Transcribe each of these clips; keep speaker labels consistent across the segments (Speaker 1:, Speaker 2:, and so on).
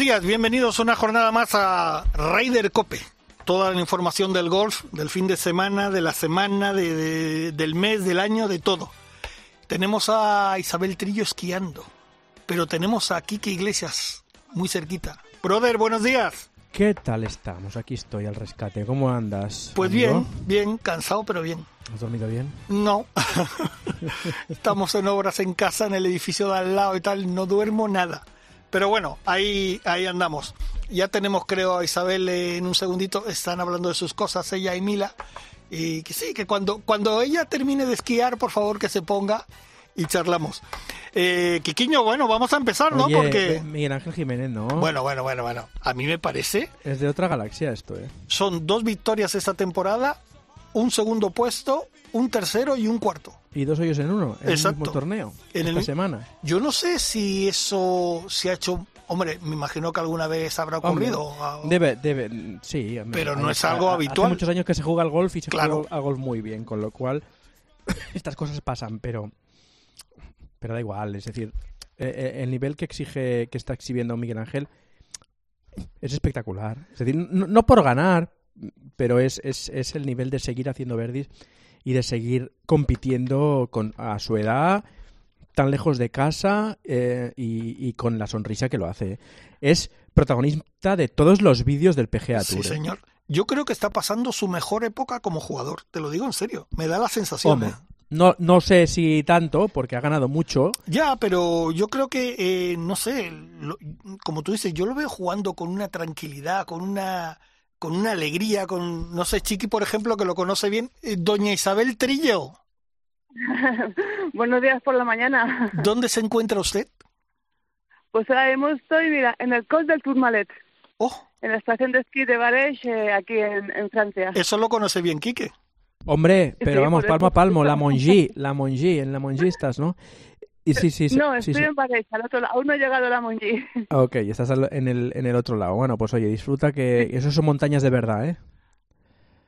Speaker 1: Días, bienvenidos una jornada más a Raider Cope. Toda la información del golf, del fin de semana, de la semana, de, de- del mes, del año, de todo. Tenemos a Isabel Trillo esquiando, pero tenemos a Kike Iglesias muy cerquita. Brother, buenos días.
Speaker 2: ¿Qué tal estamos? Aquí estoy al rescate. ¿Cómo andas?
Speaker 1: Pues
Speaker 2: amigo?
Speaker 1: bien, bien, cansado, pero bien.
Speaker 2: ¿Has dormido bien?
Speaker 1: No, estamos en obras en casa, en el edificio de al lado y tal, no duermo nada. Pero bueno, ahí, ahí andamos. Ya tenemos, creo, a Isabel eh, en un segundito, están hablando de sus cosas, ella y Mila. Y que sí, que cuando, cuando ella termine de esquiar, por favor que se ponga y charlamos. Eh, Quiquiño, bueno, vamos a empezar, ¿no?
Speaker 2: Oye,
Speaker 1: Porque...
Speaker 2: Miguel Ángel Jiménez, ¿no?
Speaker 1: Bueno, bueno, bueno, bueno. A mí me parece
Speaker 2: Es de otra galaxia esto, ¿eh?
Speaker 1: son dos victorias esta temporada, un segundo puesto, un tercero y un cuarto.
Speaker 2: Y dos hoyos en uno, en el mismo torneo.
Speaker 1: En
Speaker 2: esta
Speaker 1: el-
Speaker 2: semana.
Speaker 1: Yo no sé si eso se ha hecho. Hombre, me imagino que alguna vez habrá ocurrido.
Speaker 2: Debe, debe, sí. hombre,
Speaker 1: Pero no
Speaker 2: hay-
Speaker 1: es algo
Speaker 2: ha-
Speaker 1: habitual.
Speaker 2: Hace muchos años que se juega al golf y se
Speaker 1: Claro.
Speaker 2: juega al golf muy bien, con lo cual estas cosas pasan, pero pero da igual, es decir, eh, eh, el nivel que exige, que está exhibiendo Miguel Ángel es espectacular. Es decir, no, no por ganar, pero es, es, es el nivel de seguir haciendo verdis y de seguir compitiendo con, a su edad, tan lejos de casa eh, y, y con la sonrisa que lo hace. Es protagonista de todos los vídeos del PGA
Speaker 1: sí,
Speaker 2: Tour. ¿eh?
Speaker 1: señor. Yo creo que está pasando su mejor época como jugador. Te lo digo en serio. Me da la sensación.
Speaker 2: Hombre,
Speaker 1: ¿eh?
Speaker 2: no, no sé si tanto, porque ha ganado mucho.
Speaker 1: Ya, pero yo creo que, eh, no sé, lo- como tú dices, yo lo veo jugando con una tranquilidad, con una con una alegría, con, no sé, Chiqui, por ejemplo, que lo conoce bien, eh, doña Isabel Trillo,
Speaker 3: Buenos días por la mañana.
Speaker 1: ¿dónde se encuentra usted?
Speaker 3: Pues ahora mismo estoy, mira, en el Col del Tourmalet,
Speaker 1: Oh,
Speaker 3: en la estación de esquí de Barège, eh, aquí en, en Francia.
Speaker 1: eso lo conoce bien Quique.
Speaker 2: Hombre, pero
Speaker 3: Sí,
Speaker 2: vamos, palmo a palmo, la Mongi, la Mongi, en la Mongi estás, ¿no? Y sí, sí, sí.
Speaker 3: no, estoy
Speaker 2: sí.
Speaker 3: en Barège, al otro lado. Aún no he llegado a la Mongi.
Speaker 2: Ok, estás en el, en el otro lado. Bueno, pues oye, disfruta que eso son montañas de verdad, ¿eh?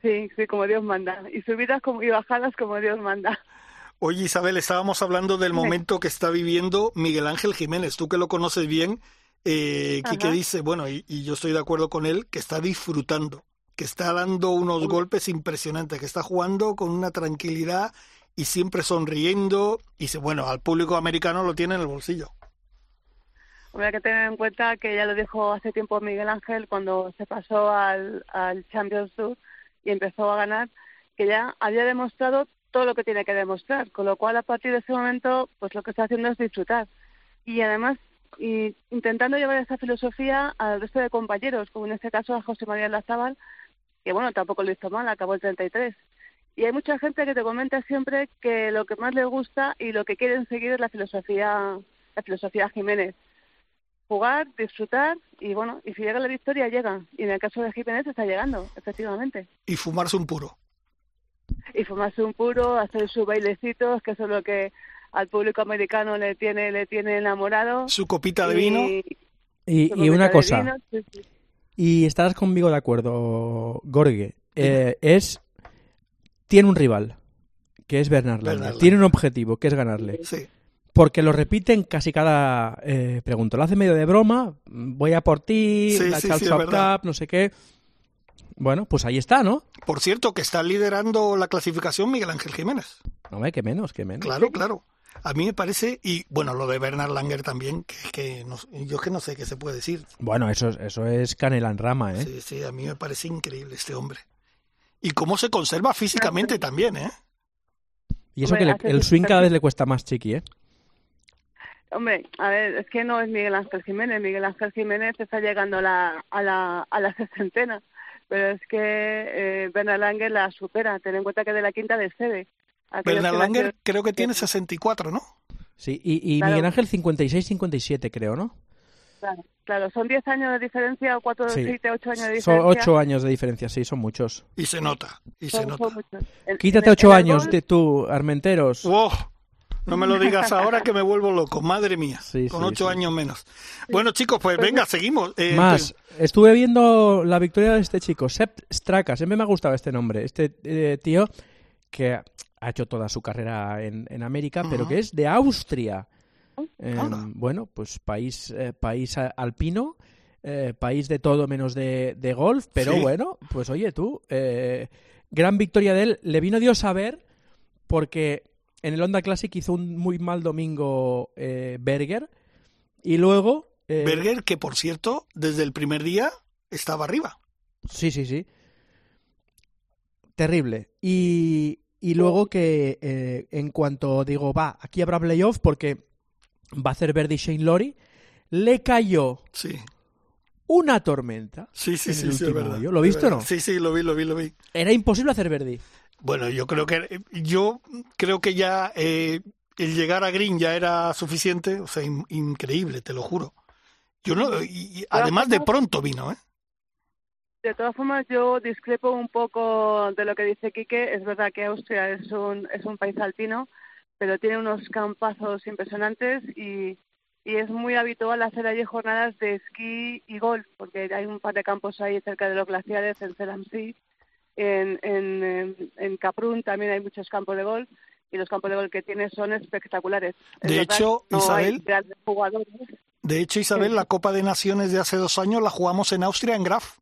Speaker 3: Sí, sí, como Dios manda. Y subidas como, y bajadas como Dios manda.
Speaker 1: Oye, Isabel, estábamos hablando del momento que está viviendo Miguel Ángel Jiménez. Tú que lo conoces bien, eh, Quique
Speaker 3: Ajá.
Speaker 1: dice, bueno, y, y yo estoy de acuerdo con él, que está disfrutando, que está dando unos golpes impresionantes, que está jugando con una tranquilidad y siempre sonriendo. Y bueno, al público americano lo tiene en el bolsillo.
Speaker 3: Hombre, que tener en cuenta que ya lo dijo hace tiempo Miguel Ángel cuando se pasó al, al Champions Tour y empezó a ganar, que ya había demostrado todo lo que tiene que demostrar, con lo cual a partir de ese momento, pues lo que está haciendo es disfrutar. Y además, y intentando llevar esa filosofía al resto de compañeros, como en este caso a José María Lazábal, que bueno, tampoco lo hizo mal, acabó el 33. Y hay mucha gente que te comenta siempre que lo que más le gusta y lo que quieren seguir es la filosofía, la filosofía Jiménez jugar, disfrutar y bueno, y si llega la victoria, llega. Y en el caso de Jiménez está llegando, efectivamente.
Speaker 1: Y fumarse un puro.
Speaker 3: Y fumarse un puro, hacer sus bailecitos, que eso es lo que al público americano le tiene le tiene enamorado.
Speaker 1: Su copita de
Speaker 3: Y-
Speaker 1: vino.
Speaker 2: Y, una cosa,
Speaker 3: vino, sí, sí.
Speaker 2: y estarás conmigo de acuerdo, Gorge, eh, es... Tiene un rival, que es Bernard Langer. Tiene un objetivo, que es ganarle.
Speaker 1: Sí.
Speaker 2: Porque lo repiten casi cada eh, pregunta. Lo hace medio de broma, voy a por ti,
Speaker 1: Sí,
Speaker 2: la
Speaker 1: sí,
Speaker 2: no sé qué. Bueno, pues ahí está, ¿no?
Speaker 1: Por cierto, que está liderando la clasificación Miguel Ángel Jiménez.
Speaker 2: No me que menos, que menos.
Speaker 1: Claro, claro. A mí me parece, y bueno, lo de Bernard Langer también, que, que no- yo es que no sé qué se puede decir.
Speaker 2: Bueno, eso, es- eso es canela en rama, ¿eh?
Speaker 1: Sí, sí, a mí me parece increíble este hombre. Y cómo se conserva físicamente también, ¿eh?
Speaker 2: Y eso
Speaker 3: Hombre,
Speaker 2: que le- el swing cada vez le cuesta más chiqui, ¿eh?
Speaker 3: Hombre, a ver, es que no es Miguel Ángel Jiménez. Miguel Ángel Jiménez está llegando a la, a la, a la sesentena. Pero es que eh, Bernard Langer la supera. Ten en cuenta que de la quinta de sede.
Speaker 1: Bernard
Speaker 3: que
Speaker 1: Langer creo que tiene 64, ¿no?
Speaker 2: Sí, y, y
Speaker 3: Claro.
Speaker 2: Miguel Ángel 56-57, creo, ¿no?
Speaker 3: Claro, claro, son 10 años de diferencia o 4,
Speaker 2: Sí.
Speaker 3: 7, 8 años de
Speaker 2: Son
Speaker 3: diferencia.
Speaker 2: ocho años de diferencia, sí, son muchos.
Speaker 1: Y se nota, y se
Speaker 3: Son-
Speaker 1: nota.
Speaker 3: son
Speaker 2: Quítate
Speaker 3: en el-
Speaker 2: ocho
Speaker 3: en el
Speaker 2: años
Speaker 3: golf,
Speaker 2: de tú, Armenteros.
Speaker 1: ¡Wow! No me lo digas ahora que me vuelvo loco, madre mía,
Speaker 2: Sí,
Speaker 1: con
Speaker 2: sí,
Speaker 1: ocho
Speaker 2: sí.
Speaker 1: años menos. Bueno, chicos, pues
Speaker 3: Pues
Speaker 1: venga, seguimos. Eh,
Speaker 2: Más, estuve viendo la victoria de este chico, Sepp Straka, siempre me ha gustado este nombre, este eh, tío que ha hecho toda su carrera en, en América, pero
Speaker 1: Ujú.
Speaker 2: que es de Austria. Eh,
Speaker 1: Anda.
Speaker 2: bueno, pues país, eh, país alpino, eh, país de todo menos de, de golf, pero
Speaker 1: Sí.
Speaker 2: bueno, pues oye tú, eh, gran victoria de él, le vino Dios a ver porque en el Honda Classic hizo un muy mal domingo Berger y luego...
Speaker 1: Berger, que por cierto, desde el primer día estaba arriba.
Speaker 2: Sí, sí, sí. Terrible. Y, y luego que en cuanto digo, va, aquí habrá playoff porque va a hacer Verdi Shane Lori, le cayó
Speaker 1: Sí,
Speaker 2: una tormenta.
Speaker 1: sí, sí,
Speaker 2: En
Speaker 1: sí,
Speaker 2: el
Speaker 1: sí, es verdad.
Speaker 2: ¿Lo
Speaker 1: es
Speaker 2: viste o
Speaker 1: verdad.
Speaker 2: no?
Speaker 1: Sí, sí, lo vi, lo vi, lo vi.
Speaker 2: Era imposible hacer Verdi.
Speaker 1: Bueno, yo creo que yo creo que ya eh, el llegar a Green ya era suficiente, o sea, in- increíble, te lo juro. Yo no, y, y además de pronto vino, ¿eh?
Speaker 3: De todas formas, yo discrepo un poco de lo que dice Quique. Es verdad que Austria es un, es un país alpino, pero tiene unos campazos impresionantes y, y es muy habitual hacer allí jornadas de esquí y golf, porque hay un par de campos ahí cerca de los glaciares, en Selamsí, en, en, en, en Kaprun también hay muchos campos de golf y los campos de golf que tiene son espectaculares. Es
Speaker 1: De
Speaker 3: verdad
Speaker 1: hecho,
Speaker 3: no
Speaker 1: Isabel- De hecho, Isabel, la Copa de Naciones de hace dos años la jugamos en Austria, en Graf.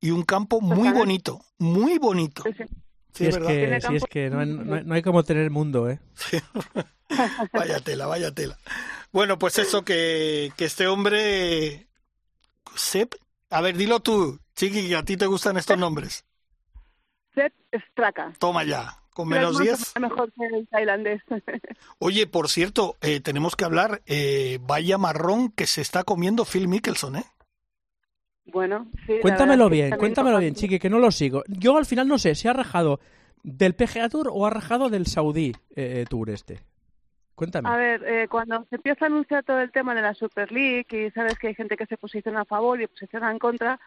Speaker 1: Y un campo muy
Speaker 3: Totalmente.
Speaker 1: bonito, muy bonito.
Speaker 3: Sí, sí.
Speaker 1: Sí,
Speaker 2: Si
Speaker 1: es
Speaker 2: que, si es que no, hay, no hay- no hay como tener mundo, ¿eh?
Speaker 1: Vaya tela, vaya tela. Bueno, pues eso, que, que este hombre... Sep, a ver, dilo tú, Chiqui, que a ti te gustan estos nombres.
Speaker 3: Sepp Straka.
Speaker 1: Toma ya, con
Speaker 3: Pero
Speaker 1: menos
Speaker 3: es
Speaker 1: 10.
Speaker 3: mucho mejor que el tailandés.
Speaker 1: Oye, por cierto, eh, tenemos que hablar, eh, vaya marrón que se está comiendo Phil Mickelson, ¿eh?
Speaker 3: Bueno, sí.
Speaker 2: Cuéntamelo bien, cuéntamelo bien, Chiqui, que no lo sigo. Yo al final no sé si ha rajado del PGA Tour o ha rajado del Saudí eh, Tour este. Cuéntame.
Speaker 3: A ver, eh, cuando se empieza a anunciar todo el tema de la Super League y sabes que hay gente que se posiciona a favor y posiciona en contra,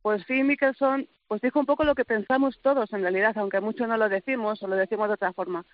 Speaker 3: pues Phil Mickelson pues dijo un poco lo que pensamos todos en realidad, aunque muchos no lo decimos o lo decimos de otra forma.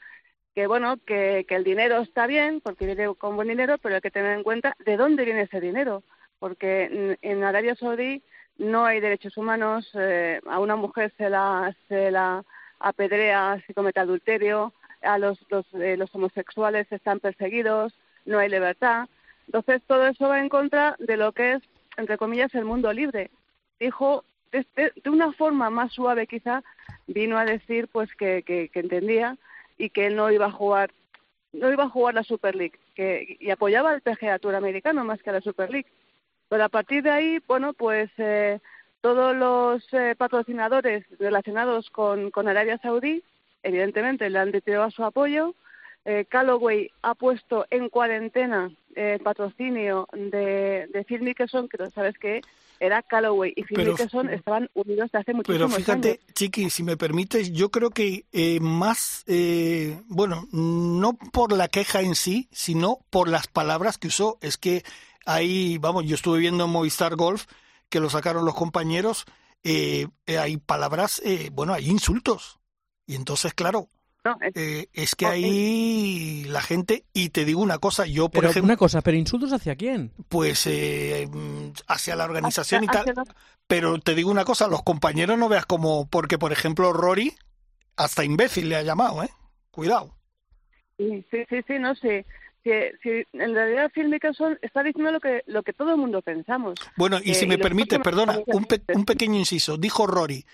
Speaker 3: Que bueno, que, que el dinero está bien, porque viene con buen dinero, pero hay que tener en cuenta de dónde viene ese dinero. Porque en, en Arabia Saudí no hay derechos humanos, eh, a una mujer se la, se la apedrea si comete adulterio, a los, los, eh, los homosexuales están perseguidos, no hay libertad. Entonces todo eso va en contra de lo que es, entre comillas, el mundo libre. Dijo, de, una forma más suave quizá, vino a decir pues que, que, que entendía y que no iba a jugar no iba a jugar la Super League que, y apoyaba al PGA Tour americano más que a la Super League. Pero a partir de ahí, bueno, pues eh, todos los eh, patrocinadores relacionados con, con Arabia Saudí, evidentemente le han retirado su apoyo. Eh, Callaway ha puesto en cuarentena eh, el patrocinio de, de Phil Mickelson, que sabes que era Callaway y Phil
Speaker 1: Pero-
Speaker 3: Mickelson estaban unidos desde hace
Speaker 1: Pero
Speaker 3: muchísimos
Speaker 1: fíjate,
Speaker 3: años.
Speaker 1: Chiqui, si me permites, yo creo que eh, más, eh, bueno, no por la queja en sí, sino por las palabras que usó. Es que ahí, vamos, yo estuve viendo en Movistar Golf, que lo sacaron los compañeros, eh, eh, hay palabras, eh, bueno, hay insultos. Y entonces, claro,
Speaker 3: No, es-
Speaker 1: eh, es que ahí la gente, y te digo una cosa, yo, por
Speaker 2: pero
Speaker 1: ejemplo,
Speaker 2: una cosa, ¿pero insultos hacia quién?
Speaker 1: pues eh, mm, hacia la organización y tal, pero te digo una cosa, los compañeros no veas como, porque por ejemplo Rory, hasta imbécil le ha llamado, ¿eh? Cuidado.
Speaker 3: Sí, sí, sí, sí, no sé. Si, si en realidad Phil Mickelson está diciendo lo que lo que todo el mundo pensamos.
Speaker 1: Bueno, y
Speaker 3: Eh,
Speaker 1: si
Speaker 3: y
Speaker 1: me permite, perdona, un, pe- un pequeño inciso. Dijo Rory,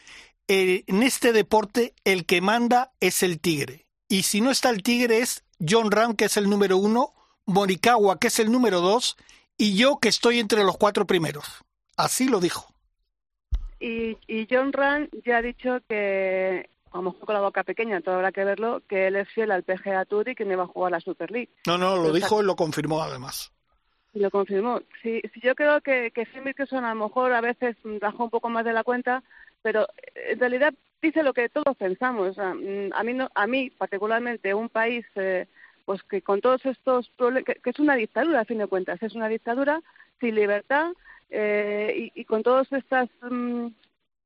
Speaker 1: eh, en este deporte el que manda es el tigre. Y si no está el tigre es John Ram, que es el número uno, Morikawa, que es el número dos, y yo que estoy entre los cuatro primeros. Así lo dijo.
Speaker 3: Y, y John Rand ya ha dicho que, a lo mejor con la boca pequeña, todo habrá que verlo, que él es fiel al PGA Tour y que no va a jugar la Super League.
Speaker 1: No, no, lo dijo y lo confirmó además.
Speaker 3: Y lo confirmó. Sí, sí, yo creo que, que Phil Mickelson a lo mejor a veces bajó un poco más de la cuenta, pero en realidad dice lo que todos pensamos. O sea, mm, a mí, no, a mí particularmente, un país eh, pues que con todos estos problemas, que, que es una dictadura a fin de cuentas, es una dictadura sin libertad eh, y, y, con todas estas mm,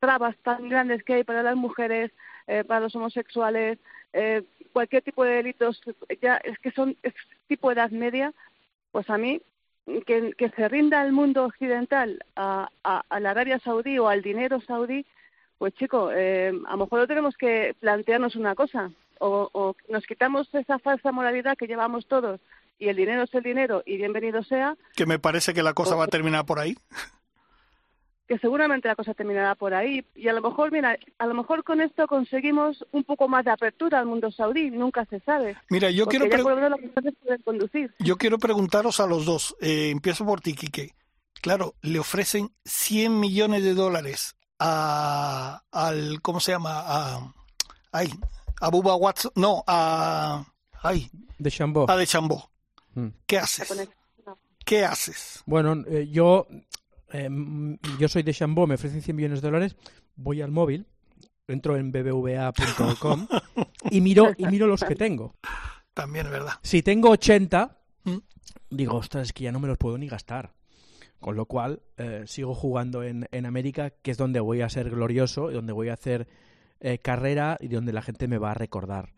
Speaker 3: trabas tan grandes que hay para las mujeres, eh, para los homosexuales, eh, cualquier tipo de delitos, ya es que son es tipo de edad media, pues a mí que, que se rinda el mundo occidental a, a, a, la Arabia Saudí o al dinero saudí, pues chico, eh, a lo mejor tenemos que plantearnos una cosa, o, o nos quitamos esa falsa moralidad que llevamos todos y el dinero es el dinero y bienvenido sea.
Speaker 1: Que me parece que la cosa va a terminar por ahí.
Speaker 3: Que seguramente la cosa terminará por ahí y a lo mejor, mira, a lo mejor con esto conseguimos un poco más de apertura al mundo saudí, nunca se sabe.
Speaker 1: Mira, yo quiero
Speaker 3: conducir.
Speaker 1: Yo quiero preguntaros a los dos. Eh, empiezo por ti, Quique. Claro, le ofrecen 100 millones de dólares a al ¿cómo se llama? A ay, a Bubba Watson, no, a ay,
Speaker 2: de Chambó.
Speaker 1: A de Chambó. Mm. ¿Qué haces? ¿Qué haces?
Speaker 2: Bueno, eh, yo eh, yo soy de Chambó, me ofrecen 100 millones de dólares, voy al móvil, entro en bbva.com y miro y miro los que tengo.
Speaker 1: También es verdad.
Speaker 2: Si tengo 80, ¿Mm? digo, ostras, es que ya no me los puedo ni gastar. Con lo cual, eh, sigo jugando en, en, América, que es donde voy a ser glorioso, donde voy a hacer eh, carrera y donde la gente me va a recordar.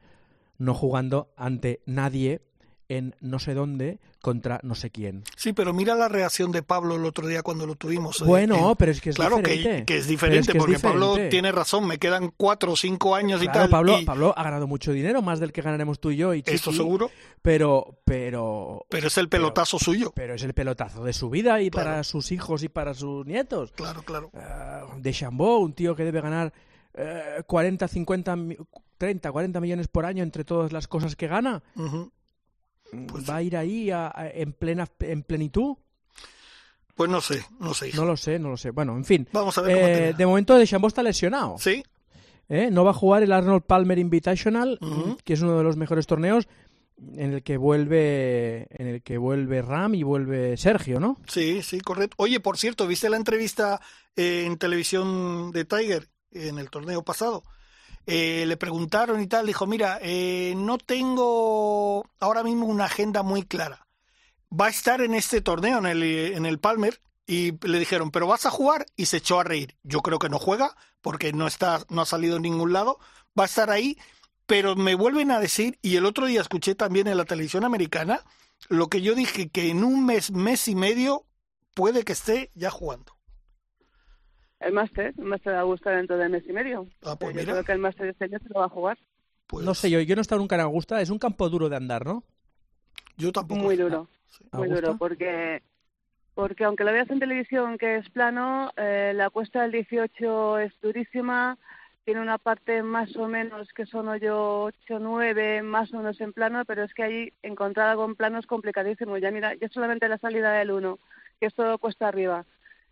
Speaker 2: No jugando ante nadie en no sé dónde contra no sé quién.
Speaker 1: Sí, pero mira la reacción de Pablo el otro día cuando lo tuvimos.
Speaker 2: Bueno, eh, pero es que es
Speaker 1: claro
Speaker 2: diferente.
Speaker 1: Que, que es diferente, es que porque diferente. Pablo tiene razón, me quedan cuatro o cinco años
Speaker 2: claro,
Speaker 1: y tal.
Speaker 2: Pablo,
Speaker 1: y...
Speaker 2: Pablo ha ganado mucho dinero, más del que ganaremos tú y yo. Y Chiqui,
Speaker 1: Esto seguro.
Speaker 2: Pero, pero.
Speaker 1: Pero es el pelotazo
Speaker 2: pero,
Speaker 1: suyo.
Speaker 2: Pero es el pelotazo de su vida y
Speaker 1: claro.
Speaker 2: para sus hijos y para sus nietos.
Speaker 1: Claro, claro.
Speaker 2: Uh, de Chambó, un tío que debe ganar uh, 40, 50, 30, 40 millones por año entre todas las cosas que gana.
Speaker 1: Uh -huh.
Speaker 2: Pues, ¿Va a ir ahí a, a, en, plena, en plenitud?
Speaker 1: Pues no sé, no sé. Hijo.
Speaker 2: No lo sé, no lo sé. Bueno, en fin.
Speaker 1: Vamos a ver.
Speaker 2: Eh, de momento, De Chambó está lesionado.
Speaker 1: Sí.
Speaker 2: ¿Eh? No va a jugar el Arnold Palmer Invitational,
Speaker 1: Uh -huh.
Speaker 2: que es uno de los mejores torneos en el que vuelve en el que vuelve Ram y vuelve Sergio, ¿no?
Speaker 1: Sí, sí, correcto. Oye, por cierto, ¿viste la entrevista eh, en televisión de Tiger en el torneo pasado? Eh, le preguntaron y tal, dijo, mira, eh, no tengo ahora mismo una agenda muy clara. Va a estar en este torneo, en el, en el Palmer, y le dijeron, pero vas a jugar, y se echó a reír. Yo creo que no juega, porque no, está, no ha salido en ningún lado, va a estar ahí, pero me vuelven a decir, y el otro día escuché también en la televisión americana, lo que yo dije, que en un mes, mes y medio, puede que esté ya jugando.
Speaker 3: El máster, el máster de Augusta dentro de mes y medio.
Speaker 1: Ah, pues
Speaker 3: yo
Speaker 1: mira.
Speaker 3: creo que el máster de este año se lo va a jugar.
Speaker 1: Pues,
Speaker 2: No sé yo, yo no he estado nunca en Augusta, es un campo duro de andar, ¿no?
Speaker 1: Yo tampoco.
Speaker 3: Muy duro,
Speaker 1: Sí.
Speaker 3: muy duro, porque porque aunque lo veas en televisión que es plano, eh, la cuesta del 18 es durísima, tiene una parte más o menos que son hoyo 8, 9, más o menos en plano, pero es que ahí encontrar algo en plano es complicadísimo. Ya mira, ya solamente la salida del 1, que es todo cuesta arriba,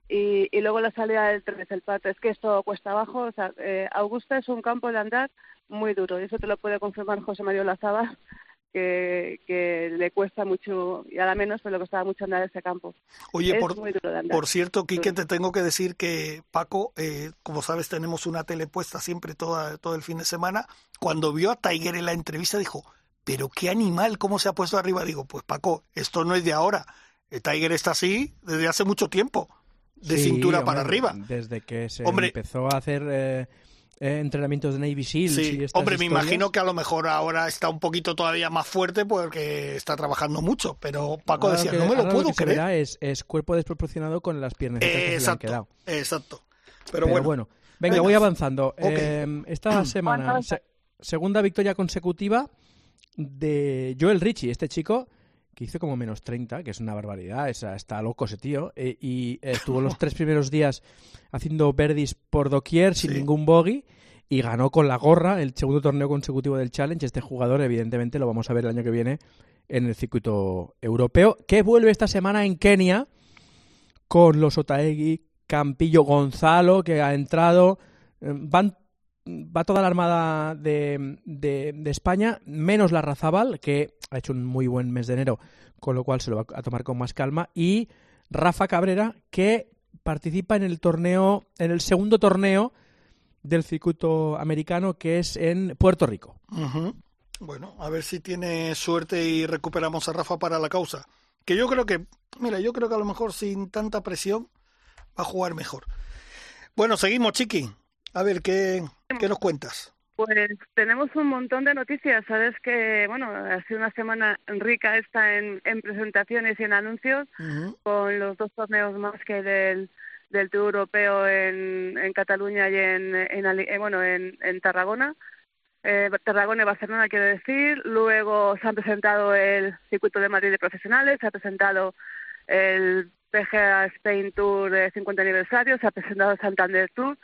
Speaker 3: y, y luego la salida del 3, el pato, es que es todo cuesta abajo. O sea, eh, Augusta es un campo de andar muy duro, y eso te lo puede confirmar José Mario Lazaba, que, que le cuesta mucho, y ahora menos, pero le costaba mucho andar ese campo.
Speaker 1: Oye,
Speaker 3: es
Speaker 1: por,
Speaker 3: muy duro de andar.
Speaker 1: por cierto, Quique, te tengo que decir que Paco, eh, como sabes, tenemos una tele puesta siempre toda, todo el fin de semana. Cuando vio a Tiger en la entrevista dijo, pero qué animal, cómo se ha puesto arriba. Digo, pues Paco, esto no es de ahora. Eh, Tiger está así desde hace mucho tiempo, de
Speaker 2: Sí,
Speaker 1: cintura
Speaker 2: hombre,
Speaker 1: para arriba.
Speaker 2: Desde que se
Speaker 1: Hombre.
Speaker 2: empezó a hacer eh, eh, entrenamientos de Navy Seals y
Speaker 1: Sí,
Speaker 2: estas
Speaker 1: hombre, me
Speaker 2: historias.
Speaker 1: imagino que a lo mejor ahora está un poquito todavía más fuerte porque está trabajando mucho, pero Paco
Speaker 2: Ahora
Speaker 1: decía,
Speaker 2: que-
Speaker 1: no me lo puedo
Speaker 2: que se
Speaker 1: creer.
Speaker 2: verá es, es cuerpo desproporcionado con las piernas que se le han
Speaker 1: exacto,
Speaker 2: quedado.
Speaker 1: exacto. Pero,
Speaker 2: Pero,
Speaker 1: bueno,
Speaker 2: bueno, venga,
Speaker 1: Venga.
Speaker 2: voy avanzando. Eh, esta semana, segunda victoria consecutiva de Joel Richie, este chico que hizo como menos 30, que es una barbaridad, es- está loco ese tío, eh, y eh, estuvo los tres primeros días haciendo birdies por doquier sin
Speaker 1: Sí.
Speaker 2: ningún bogey y ganó con la gorra el segundo torneo consecutivo del Challenge. Este jugador, evidentemente, lo vamos a ver el año que viene en el circuito europeo, que vuelve esta semana en Kenia con los Otaegui, Campillo, Gonzalo, que ha entrado. eh, Van, va toda la armada de, de- España, menos la Razabal, que ha hecho un muy buen mes de enero, con lo cual se lo va a tomar con más calma. Y Rafa Cabrera, que participa en el torneo, en el segundo torneo del circuito americano, que es en Puerto Rico.
Speaker 1: Bueno, a ver si tiene suerte y recuperamos a Rafa para la causa. que yo creo que, mira, yo creo que a lo mejor sin tanta presión va a jugar mejor. Bueno, seguimos, Chiqui. A ver, ¿qué, qué nos cuentas?
Speaker 3: Pues tenemos un montón de noticias. Sabes que, bueno, ha sido una semana rica esta en, en presentaciones y en anuncios, con los dos torneos más que del, del Tour Europeo en, en Cataluña y en, en, eh, bueno, en, en Tarragona. Eh, Tarragona y Barcelona, quiero decir. Luego se han presentado el Circuito de Madrid de Profesionales, se ha presentado el PGA Spain Tour de 50 aniversario, se ha presentado el Santander Tour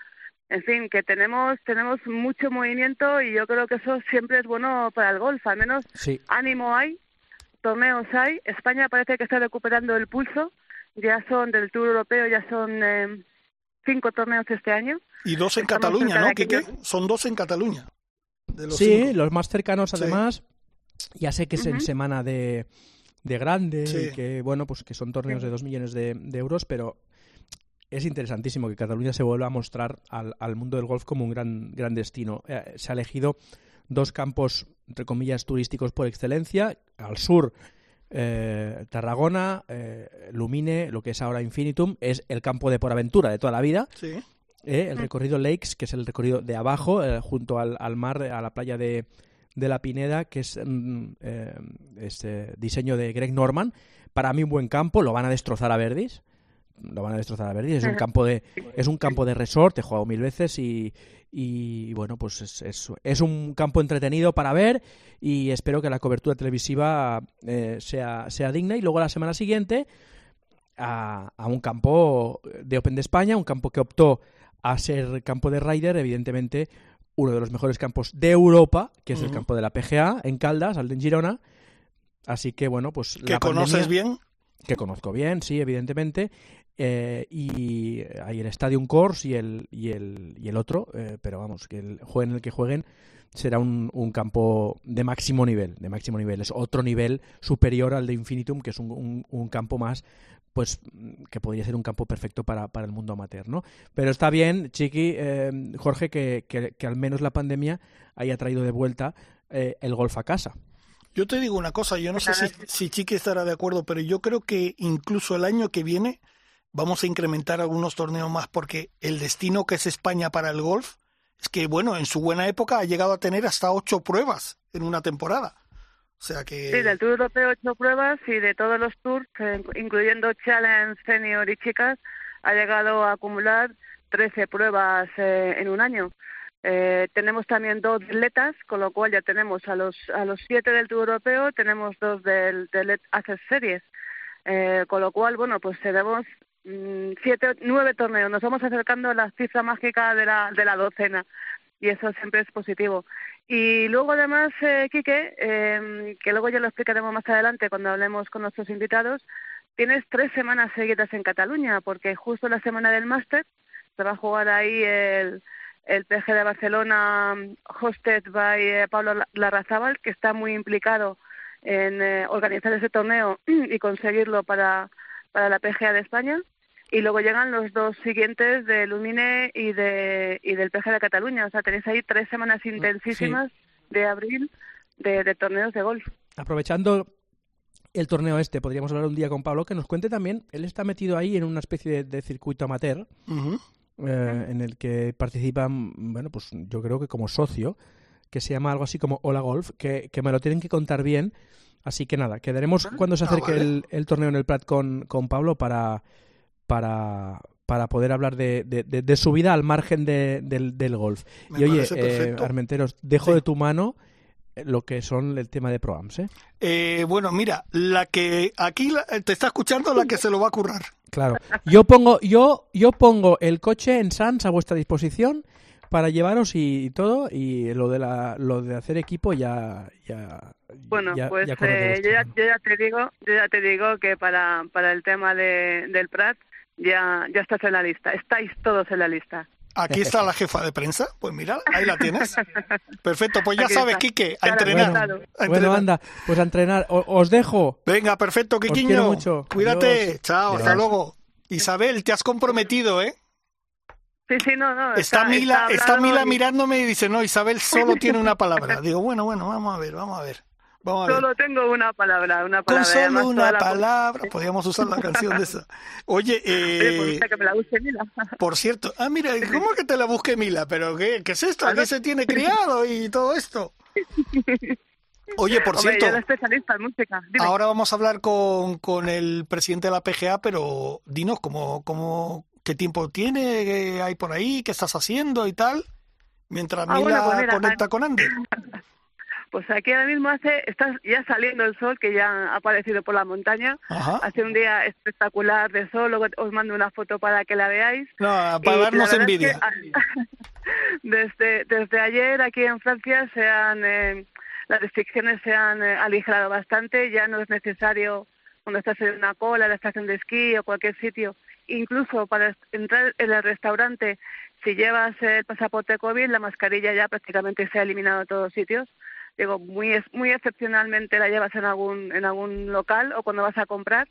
Speaker 3: en fin, que tenemos tenemos mucho movimiento y yo creo que eso siempre es bueno para el golf, al menos ánimo hay, torneos hay, España parece que está recuperando el pulso, ya son del Tour Europeo, ya son eh, cinco torneos este año.
Speaker 1: Y dos en Cataluña, ¿no? ¿Qué, Son dos en Cataluña.
Speaker 2: sí, los más cercanos además. Ya sé que es en semana de, de grande y que, bueno, pues que son torneos de dos millones de, de euros, pero es interesantísimo que Cataluña se vuelva a mostrar al, mundo del golf como un gran, gran destino. Eh, se ha elegido dos campos, entre comillas, turísticos por excelencia. Al sur, eh, Tarragona, eh, Lumine, lo que es ahora Infinitum, es el campo de por aventura de toda la vida. el recorrido Lakes, que es el recorrido de abajo, junto al, mar, a la playa de, la Pineda, que es mm, este diseño de Greg Norman. Para mí un buen campo, lo van a destrozar a Verdis lo van a destrozar a Verdi. Es un campo de, es un campo de resort, he jugado mil veces y, y bueno, pues es, es, un campo entretenido para ver y espero que la cobertura televisiva eh, sea, sea digna. Y luego la semana siguiente a, a, un campo de Open de España, un campo que optó a ser campo de Ryder, evidentemente uno de los mejores campos de Europa, que es el campo de la PGA en Caldas, al de Girona. Así que bueno, pues...
Speaker 1: ¿Que conoces bien?
Speaker 2: Que conozco bien, sí, evidentemente. Eh, y hay el Stadium Course y el, y el, y el otro, eh, pero vamos, que el juego en el que jueguen será un, un, campo de máximo nivel, de máximo nivel. Es otro nivel superior al de Infinitum, que es un, un, campo más, pues, que podría ser un campo perfecto para, para el mundo amateur, ¿no? Pero está bien, Chiqui, eh, Jorge, que, que, al menos la pandemia haya traído de vuelta el golf a casa.
Speaker 1: Yo te digo una cosa, yo no sé si, si Chiqui estará de acuerdo, pero yo creo que incluso el año que viene vamos a incrementar algunos torneos más porque el destino que es España para el golf es que, bueno, en su buena época ha llegado a tener hasta ocho pruebas en una temporada. O sea que...
Speaker 3: Sí, del Tour Europeo ocho pruebas y de todos los tours, eh, incluyendo Challenge, Senior y Chicas, ha llegado a acumular 13 pruebas eh, en un año. Eh, tenemos también dos atletas, con lo cual ya tenemos a los a los siete del Tour Europeo, tenemos dos del, del Access Series. Eh, con lo cual, bueno, pues tenemos siete, nueve torneos. Nos vamos acercando a la cifra mágica de la, de la docena y eso siempre es positivo. Y luego además, eh, Quique, eh, que luego ya lo explicaremos más adelante cuando hablemos con nuestros invitados, tienes tres semanas seguidas en Cataluña, porque justo la semana del máster se va a jugar ahí el, el PG de Barcelona, hosted by eh, Pablo Larrazábal, que está muy implicado en eh, organizar ese torneo y conseguirlo para, para la PGA de España y luego llegan los dos siguientes de Lumine y de y del PG de Cataluña. O sea, tenéis ahí tres semanas mm, intensísimas de abril de, torneos de golf.
Speaker 2: Aprovechando el torneo este, podríamos hablar un día con Pablo, que nos cuente también, él está metido ahí en una especie de, circuito amateur, eh, en el que participan, bueno, pues yo creo que como socio, que se llama algo así como Hola Golf, que, que me lo tienen que contar bien. Así que nada, quedaremos ah, cuando se acerque el, el, torneo en el Prat con, con Pablo para para, para poder hablar de, de, su vida al margen del, del, golf. y oye, eh, Armenteros, dejo de tu mano eh, lo que son el tema de proams. ¿eh?
Speaker 1: ¿eh? bueno, mira, la que aquí te está escuchando, la que se lo va a currar.
Speaker 2: Claro. Yo pongo, yo, yo pongo el coche en Sans a vuestra disposición para llevaros y, todo y lo de la, lo de hacer equipo ya ya
Speaker 3: bueno pues yo, ya, yo, ya, te digo yo ya te digo que para para el tema de, del Prat ya, ya estás en la lista, estáis todos en la lista.
Speaker 1: Aquí está la jefa de prensa, pues mira, ahí la tienes. Perfecto, pues ya sabes, Quique, a entrenar.
Speaker 2: Bueno, anda, pues a entrenar. os dejo.
Speaker 1: Venga, perfecto, Quiquiño. Cuídate, chao, hasta luego. Isabel, te has comprometido, ¿eh?
Speaker 3: Sí, sí, no, no.
Speaker 1: Está, Mila, está, Mila mirándome y dice, no, Isabel solo tiene una palabra. Digo, bueno, bueno, vamos a ver, vamos a ver.
Speaker 3: Solo tengo una palabra, una
Speaker 1: palabra.
Speaker 3: Con
Speaker 1: solo una palabra, podríamos usar la canción de esa. Oye,
Speaker 3: eh, que me la busque Mila.
Speaker 1: Por cierto, ah, mira, ¿cómo que te la busque Mila? ¿Pero qué, qué es esto? ¿A qué se tiene criado y todo esto? Oye, por cierto,
Speaker 3: especialista en música.
Speaker 1: ahora vamos a hablar con, con el presidente de la PGA, pero dinos cómo, cómo, qué tiempo tiene, qué hay por ahí, qué estás haciendo y tal, mientras ah, Mila pues conecta con Andy.
Speaker 3: Pues aquí ahora mismo hace, está ya saliendo el sol, que ya ha aparecido por la montaña. Hace un día espectacular de sol, luego os mando una foto para que la veáis.
Speaker 1: No, para darnos envidia.
Speaker 3: desde, desde ayer aquí en Francia se han, eh, las restricciones se han eh, aligerado bastante, ya no es necesario cuando estás en una cola, en la estación de esquí o cualquier sitio, incluso para entrar en el restaurante, si llevas el pasaporte COVID, la mascarilla ya prácticamente se ha eliminado en todos sitios digo, muy muy excepcionalmente la llevas en algún en algún local o cuando vas a comprar.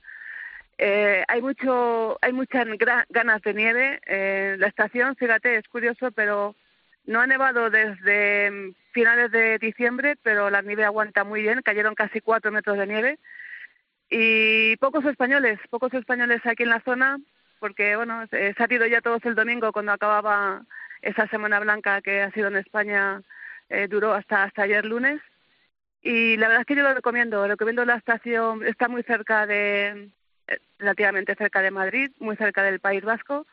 Speaker 3: Eh, hay mucho hay muchas ganas de nieve. Eh, la estación, fíjate, es curioso, pero no ha nevado desde finales de diciembre, pero la nieve aguanta muy bien. Cayeron casi cuatro metros de nieve y pocos españoles, pocos españoles aquí en la zona, porque bueno, se ha ido ya todos el domingo cuando acababa esa semana blanca que ha sido en España eh, duró hasta, hasta ayer lunes. Y la verdad es que yo lo recomiendo, recomiendo la estación, está muy cerca de, eh, relativamente cerca de Madrid, muy cerca del País Vasco,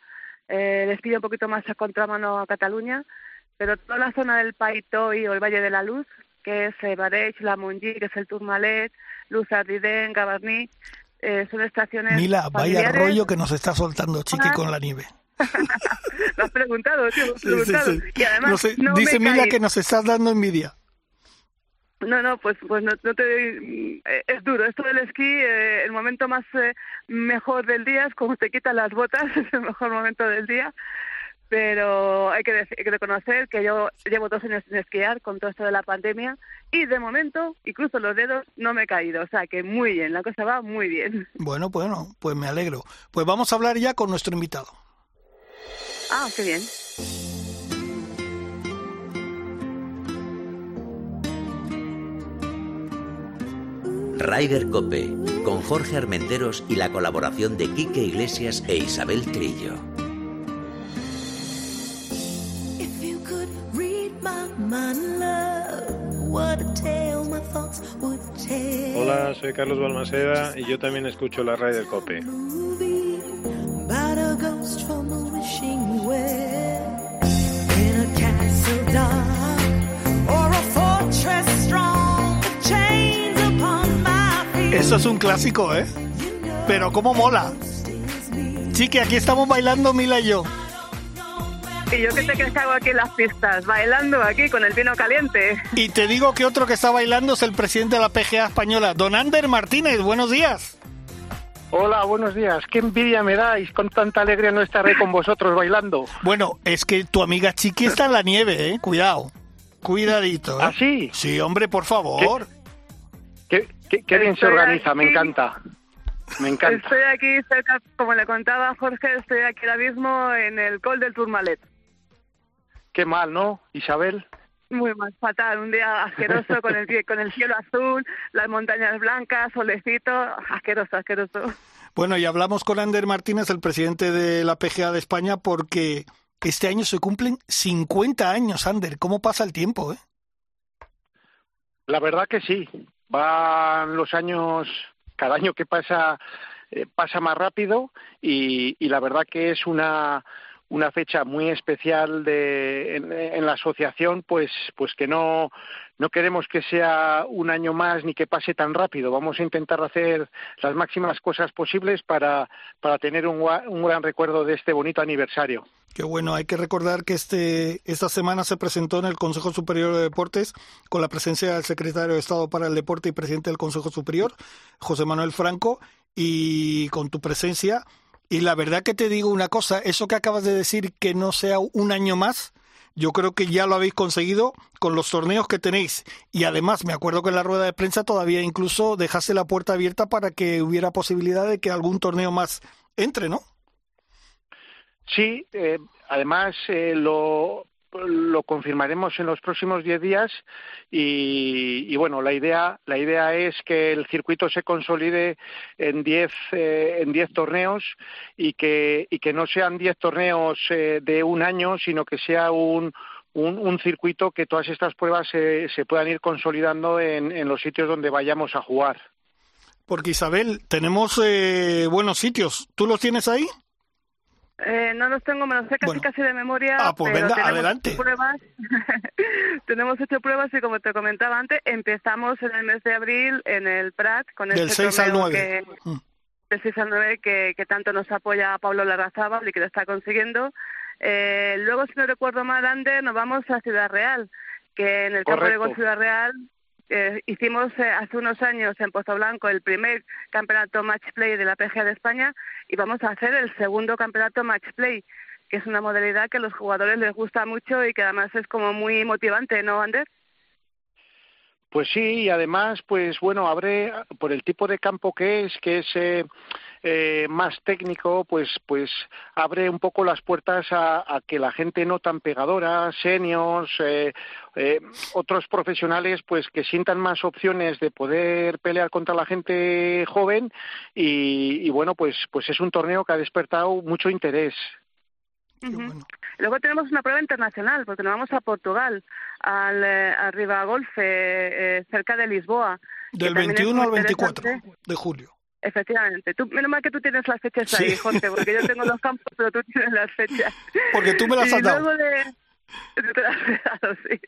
Speaker 3: eh, les pido un poquito más a contramano a Cataluña, pero toda la zona del Paitoy o el Valle de la Luz, que es eh, La Montgí, que es el Tourmalet, Luz Ardiden, Gavarní, eh, son estaciones
Speaker 1: Mila, vaya rollo que nos está soltando Chiqui con la nieve.
Speaker 3: Lo has preguntado, tío, preguntado. Y además,
Speaker 1: dice Mila que nos estás dando envidia.
Speaker 3: No, no, pues, pues no, te eh, es duro. Esto del esquí, eh, el momento más eh, mejor del día es cuando te quitan las botas, es el mejor momento del día. Pero hay que, hay que reconocer que yo llevo dos años sin esquiar con todo esto de la pandemia y de momento, y cruzo los dedos, no me he caído. O sea que muy bien, la cosa va muy bien.
Speaker 1: Bueno, bueno, pues me alegro. Pues vamos a hablar ya con nuestro invitado.
Speaker 3: Ah, qué bien.
Speaker 4: Rider Cope, con Jorge Armenteros y la colaboración de Quique Iglesias e Isabel Trillo.
Speaker 5: Hola, soy Carlos Balmaceda y yo también escucho la Rider Cope.
Speaker 1: Eso es un clásico, ¿eh? Pero cómo mola. Sí, que aquí estamos bailando Mila y yo.
Speaker 3: Y yo que crees que hago aquí en las pistas, bailando aquí con el vino caliente.
Speaker 1: Y te digo que otro que está bailando es el presidente de la PGA española, Don Ander Martínez. Buenos días.
Speaker 6: Hola, buenos días. Qué envidia me dais. Con tanta alegría no estaré con vosotros bailando.
Speaker 1: Bueno, es que tu amiga Chiqui está en la nieve, ¿eh? Cuidado. Cuidadito. ¿eh?
Speaker 6: ¿Ah, sí?
Speaker 1: Sí, hombre, por favor.
Speaker 6: ¿Qué, qué, bien se organiza? Me encanta. Me encanta.
Speaker 3: Estoy aquí cerca, como le contaba Jorge, estoy aquí ahora mismo en el Col del Tourmalet.
Speaker 6: Qué mal, ¿no, Isabel?
Speaker 3: Muy mal, fatal, un día asqueroso con el con el cielo azul, las montañas blancas, solecito, asqueroso, asqueroso.
Speaker 1: Bueno, y hablamos con Ander Martínez, el presidente de la PGA de España, porque este año se cumplen 50 años, Ander. ¿Cómo pasa el tiempo, eh?
Speaker 6: La verdad que sí. Van los años, cada año que pasa eh, pasa más rápido y, y la verdad que es una una fecha muy especial de, en, la asociación, pues, pues que no, no queremos que sea un año más ni que pase tan rápido. Vamos a intentar hacer las máximas cosas posibles para, para tener un, un gran recuerdo de este bonito aniversario.
Speaker 1: Qué bueno, hay que recordar que este, esta semana se presentó en el Consejo Superior de Deportes con la presencia del secretario de Estado para el Deporte y presidente del Consejo Superior, José Manuel Franco, y con tu presencia y la verdad que te digo una cosa, eso que acabas de decir, que no sea un año más, yo creo que ya lo habéis conseguido con los torneos que tenéis. Y además, me acuerdo que en la rueda de prensa todavía incluso dejaste la puerta abierta para que hubiera posibilidad de que algún torneo más entre, ¿no?
Speaker 6: Sí, eh, además eh, lo, lo confirmaremos en los próximos diez días y, bueno la idea la idea es que el circuito se consolide en diez eh, en diez torneos y que y que no sean diez torneos eh, de un año sino que sea un un, circuito que todas estas pruebas se, se puedan ir consolidando en, en los sitios donde vayamos a jugar.
Speaker 1: Porque Isabel, tenemos eh, buenos sitios. ¿Tú los tienes ahí?
Speaker 3: Eh, no los tengo, me los sé casi casi de memoria.
Speaker 1: Ah, pues
Speaker 3: pero
Speaker 1: venga,
Speaker 3: tenemos
Speaker 1: adelante.
Speaker 3: Pruebas. tenemos hecho pruebas y como te comentaba antes, empezamos en el mes de abril en el Prat con
Speaker 1: Del
Speaker 3: este
Speaker 1: 6 al
Speaker 3: torneo
Speaker 1: 9.
Speaker 3: que,
Speaker 1: Mm.
Speaker 3: del 6 al 9 que, que tanto nos apoya Pablo Larrazábal y que lo está consiguiendo. Eh, luego, si no recuerdo mal, Ander, nos vamos a Ciudad Real, que en el campo de
Speaker 6: Correcto.
Speaker 3: Ciudad Real eh, hicimos eh, hace unos años en Pozo Blanco el primer campeonato match play de la PGA de España y vamos a hacer el segundo campeonato match play, que es una modalidad que a los jugadores les gusta mucho y que además es como muy motivante, ¿no, Ander?
Speaker 6: Pues sí, y además, pues bueno, abre por el tipo de campo que es, que es eh, eh, más técnico, pues pues abre un poco las puertas a, a que la gente no tan pegadora, seniors, eh, eh, otros profesionales, pues que sientan más opciones de poder pelear contra la gente joven y, y bueno, pues pues es un torneo que ha despertado mucho interés.
Speaker 1: Bueno.
Speaker 3: Luego tenemos una prueba internacional, porque nos vamos a Portugal, al, eh, al Riva eh, cerca de Lisboa.
Speaker 1: Del
Speaker 3: también es
Speaker 1: 21
Speaker 3: muy
Speaker 1: al 24
Speaker 3: interesante.
Speaker 1: de julio.
Speaker 3: Efectivamente. Tú, menos mal que tú tienes las fechas
Speaker 1: Sí.
Speaker 3: ahí, Jorge, porque yo tengo los campos, pero tú tienes las fechas.
Speaker 1: Porque tú me las
Speaker 3: y
Speaker 1: has dado.
Speaker 3: luego de... sí.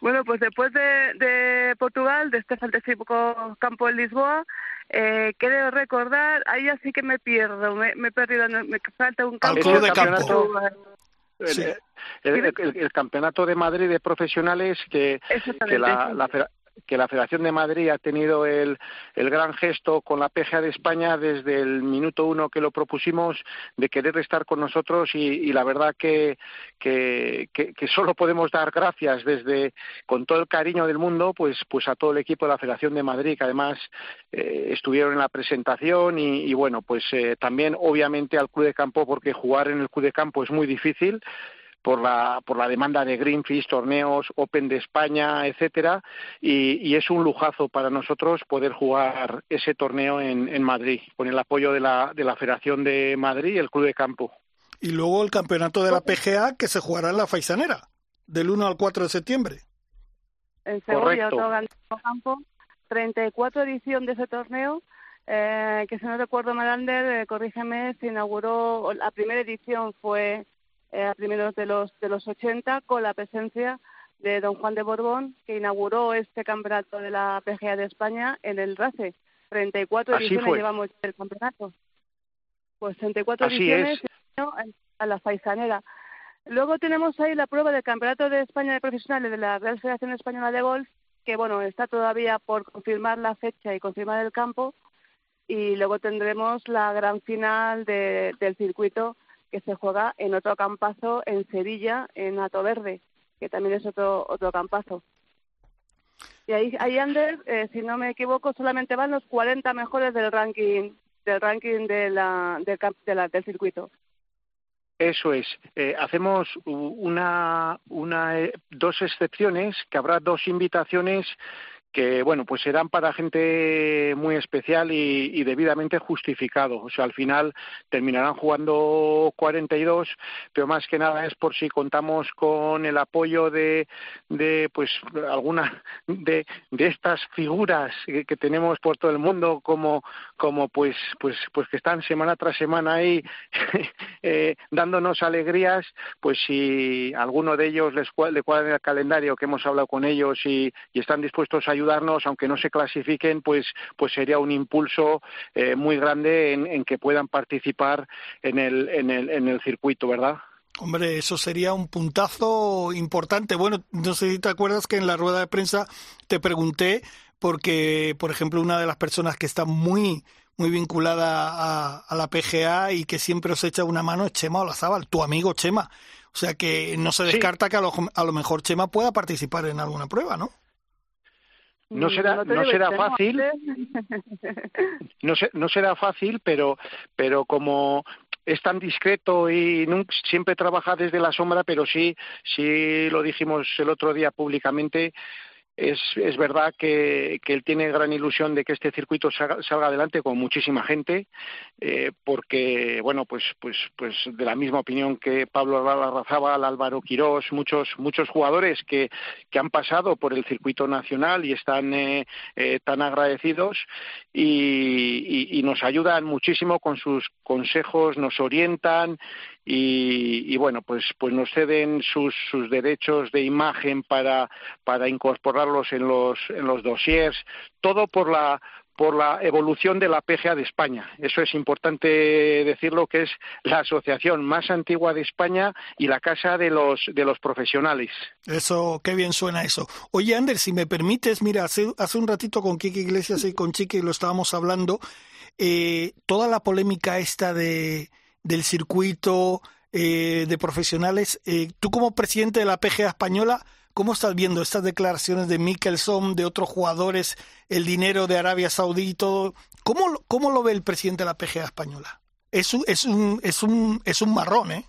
Speaker 3: Bueno, pues después de, de Portugal, de este fantástico campo en Lisboa, eh, quiero recordar, ahí ya sí que me pierdo, me, me he perdido, me falta un campo.
Speaker 1: club de
Speaker 6: El
Speaker 1: campo.
Speaker 6: campeonato- el,
Speaker 1: Sí.
Speaker 6: el- el- el campeonato de Madrid de profesionales que, la, la que la Federación de Madrid ha tenido el, el gran gesto con la PGA de España desde el minuto uno que lo propusimos de querer estar con nosotros y, y la verdad que, que, solo podemos dar gracias desde con todo el cariño del mundo pues pues a todo el equipo de la Federación de Madrid que además eh, estuvieron en la presentación y, y bueno pues eh, también obviamente al club de campo porque jugar en el club de campo es muy difícil por la por la demanda de Greenfish, torneos, Open de España, etcétera, y, y es un lujazo para nosotros poder jugar ese torneo en, en Madrid, con el apoyo de la, de la Federación de Madrid y el Club de Campo.
Speaker 1: Y luego el campeonato de la PGA que se jugará en la Faisanera, del 1 al 4 de septiembre.
Speaker 3: en Segovia,
Speaker 6: Correcto.
Speaker 3: otro gran campo, 34 edición de ese torneo, eh, que si no recuerdo mal, Ander, eh, corrígeme, se inauguró, la primera edición fue eh, a primeros de los, de los 80 con la presencia de don Juan de Borbón, que inauguró este campeonato de la PGA de España en el RACE. 34
Speaker 6: Así
Speaker 3: ediciones
Speaker 6: fue.
Speaker 3: llevamos del campeonato. Pues 34
Speaker 6: Así
Speaker 3: ediciones
Speaker 6: es.
Speaker 3: este a la Faisanera. Luego tenemos ahí la prueba del Campeonato de España de Profesionales de la Real Federación Española de Golf, que bueno, está todavía por confirmar la fecha y confirmar el campo. Y luego tendremos la gran final de- del circuito que se juega en otro campazo en Sevilla, en Ato Verde, que también es otro, otro campazo. Y ahí, ahí Ander, eh, si no me equivoco, solamente van los 40 mejores del ranking del ranking de la, del, de la- del circuito.
Speaker 6: Eso es. Eh, hacemos una, una, eh, dos excepciones, que habrá dos invitaciones que, bueno, pues serán para gente muy especial y, y debidamente justificado. O sea, al final terminarán jugando 42, pero más que nada es por si contamos con el apoyo de, de pues, alguna de, de estas figuras que, tenemos por todo el mundo, como, como pues, pues, pues que están semana tras semana ahí eh, dándonos alegrías, pues si alguno de ellos les le cuadra el calendario que hemos hablado con ellos y, y están dispuestos a ayudarnos, aunque no se clasifiquen, pues, pues sería un impulso eh, muy grande en, en que puedan participar en el, en el, en el circuito, ¿verdad?
Speaker 1: Hombre, eso sería un puntazo importante. Bueno, no sé si te acuerdas que en la rueda de prensa te pregunté porque, por ejemplo, una de las personas que está muy muy vinculada a, a la PGA y que siempre os echa una mano es Chema Olazábal, tu amigo Chema. O sea que no se
Speaker 6: Sí.
Speaker 1: descarta que a lo, a lo mejor Chema pueda participar en alguna prueba, ¿no?
Speaker 6: No será-
Speaker 3: te
Speaker 6: no será fácil. no, se- no será fácil, pero, pero como es tan discreto y siempre trabaja desde la sombra, pero sí, sí lo dijimos el otro día públicamente, es, verdad que, él tiene gran ilusión de que este circuito salga, adelante con muchísima gente, eh, porque, bueno, pues, pues, pues de la misma opinión que Pablo Larrazábal, Álvaro Quirós, muchos, muchos jugadores que, han pasado por el circuito nacional y están eh, eh, tan agradecidos y, y nos ayudan muchísimo con sus consejos, nos orientan y, y, bueno pues pues nos ceden sus, sus derechos de imagen para para incorporarlos en los en los dossiers todo por la por la evolución de la PGA de España. Eso es importante decirlo, que es la asociación más antigua de España y la casa de los, de los profesionales.
Speaker 1: Eso, qué bien suena eso. Oye, Ander, si me permites, mira, hace, hace un ratito con Kiki Iglesias y con Chiqui lo estábamos hablando, eh, toda la polémica esta de, del circuito eh, de profesionales. Eh, tú como presidente de la PGA española, ¿cómo estás viendo estas declaraciones de Mickelson, de otros jugadores, el dinero de Arabia Saudí y todo? ¿Cómo, cómo lo ve el presidente de la PGA española? Es un, es un, es un, es un marrón, ¿eh?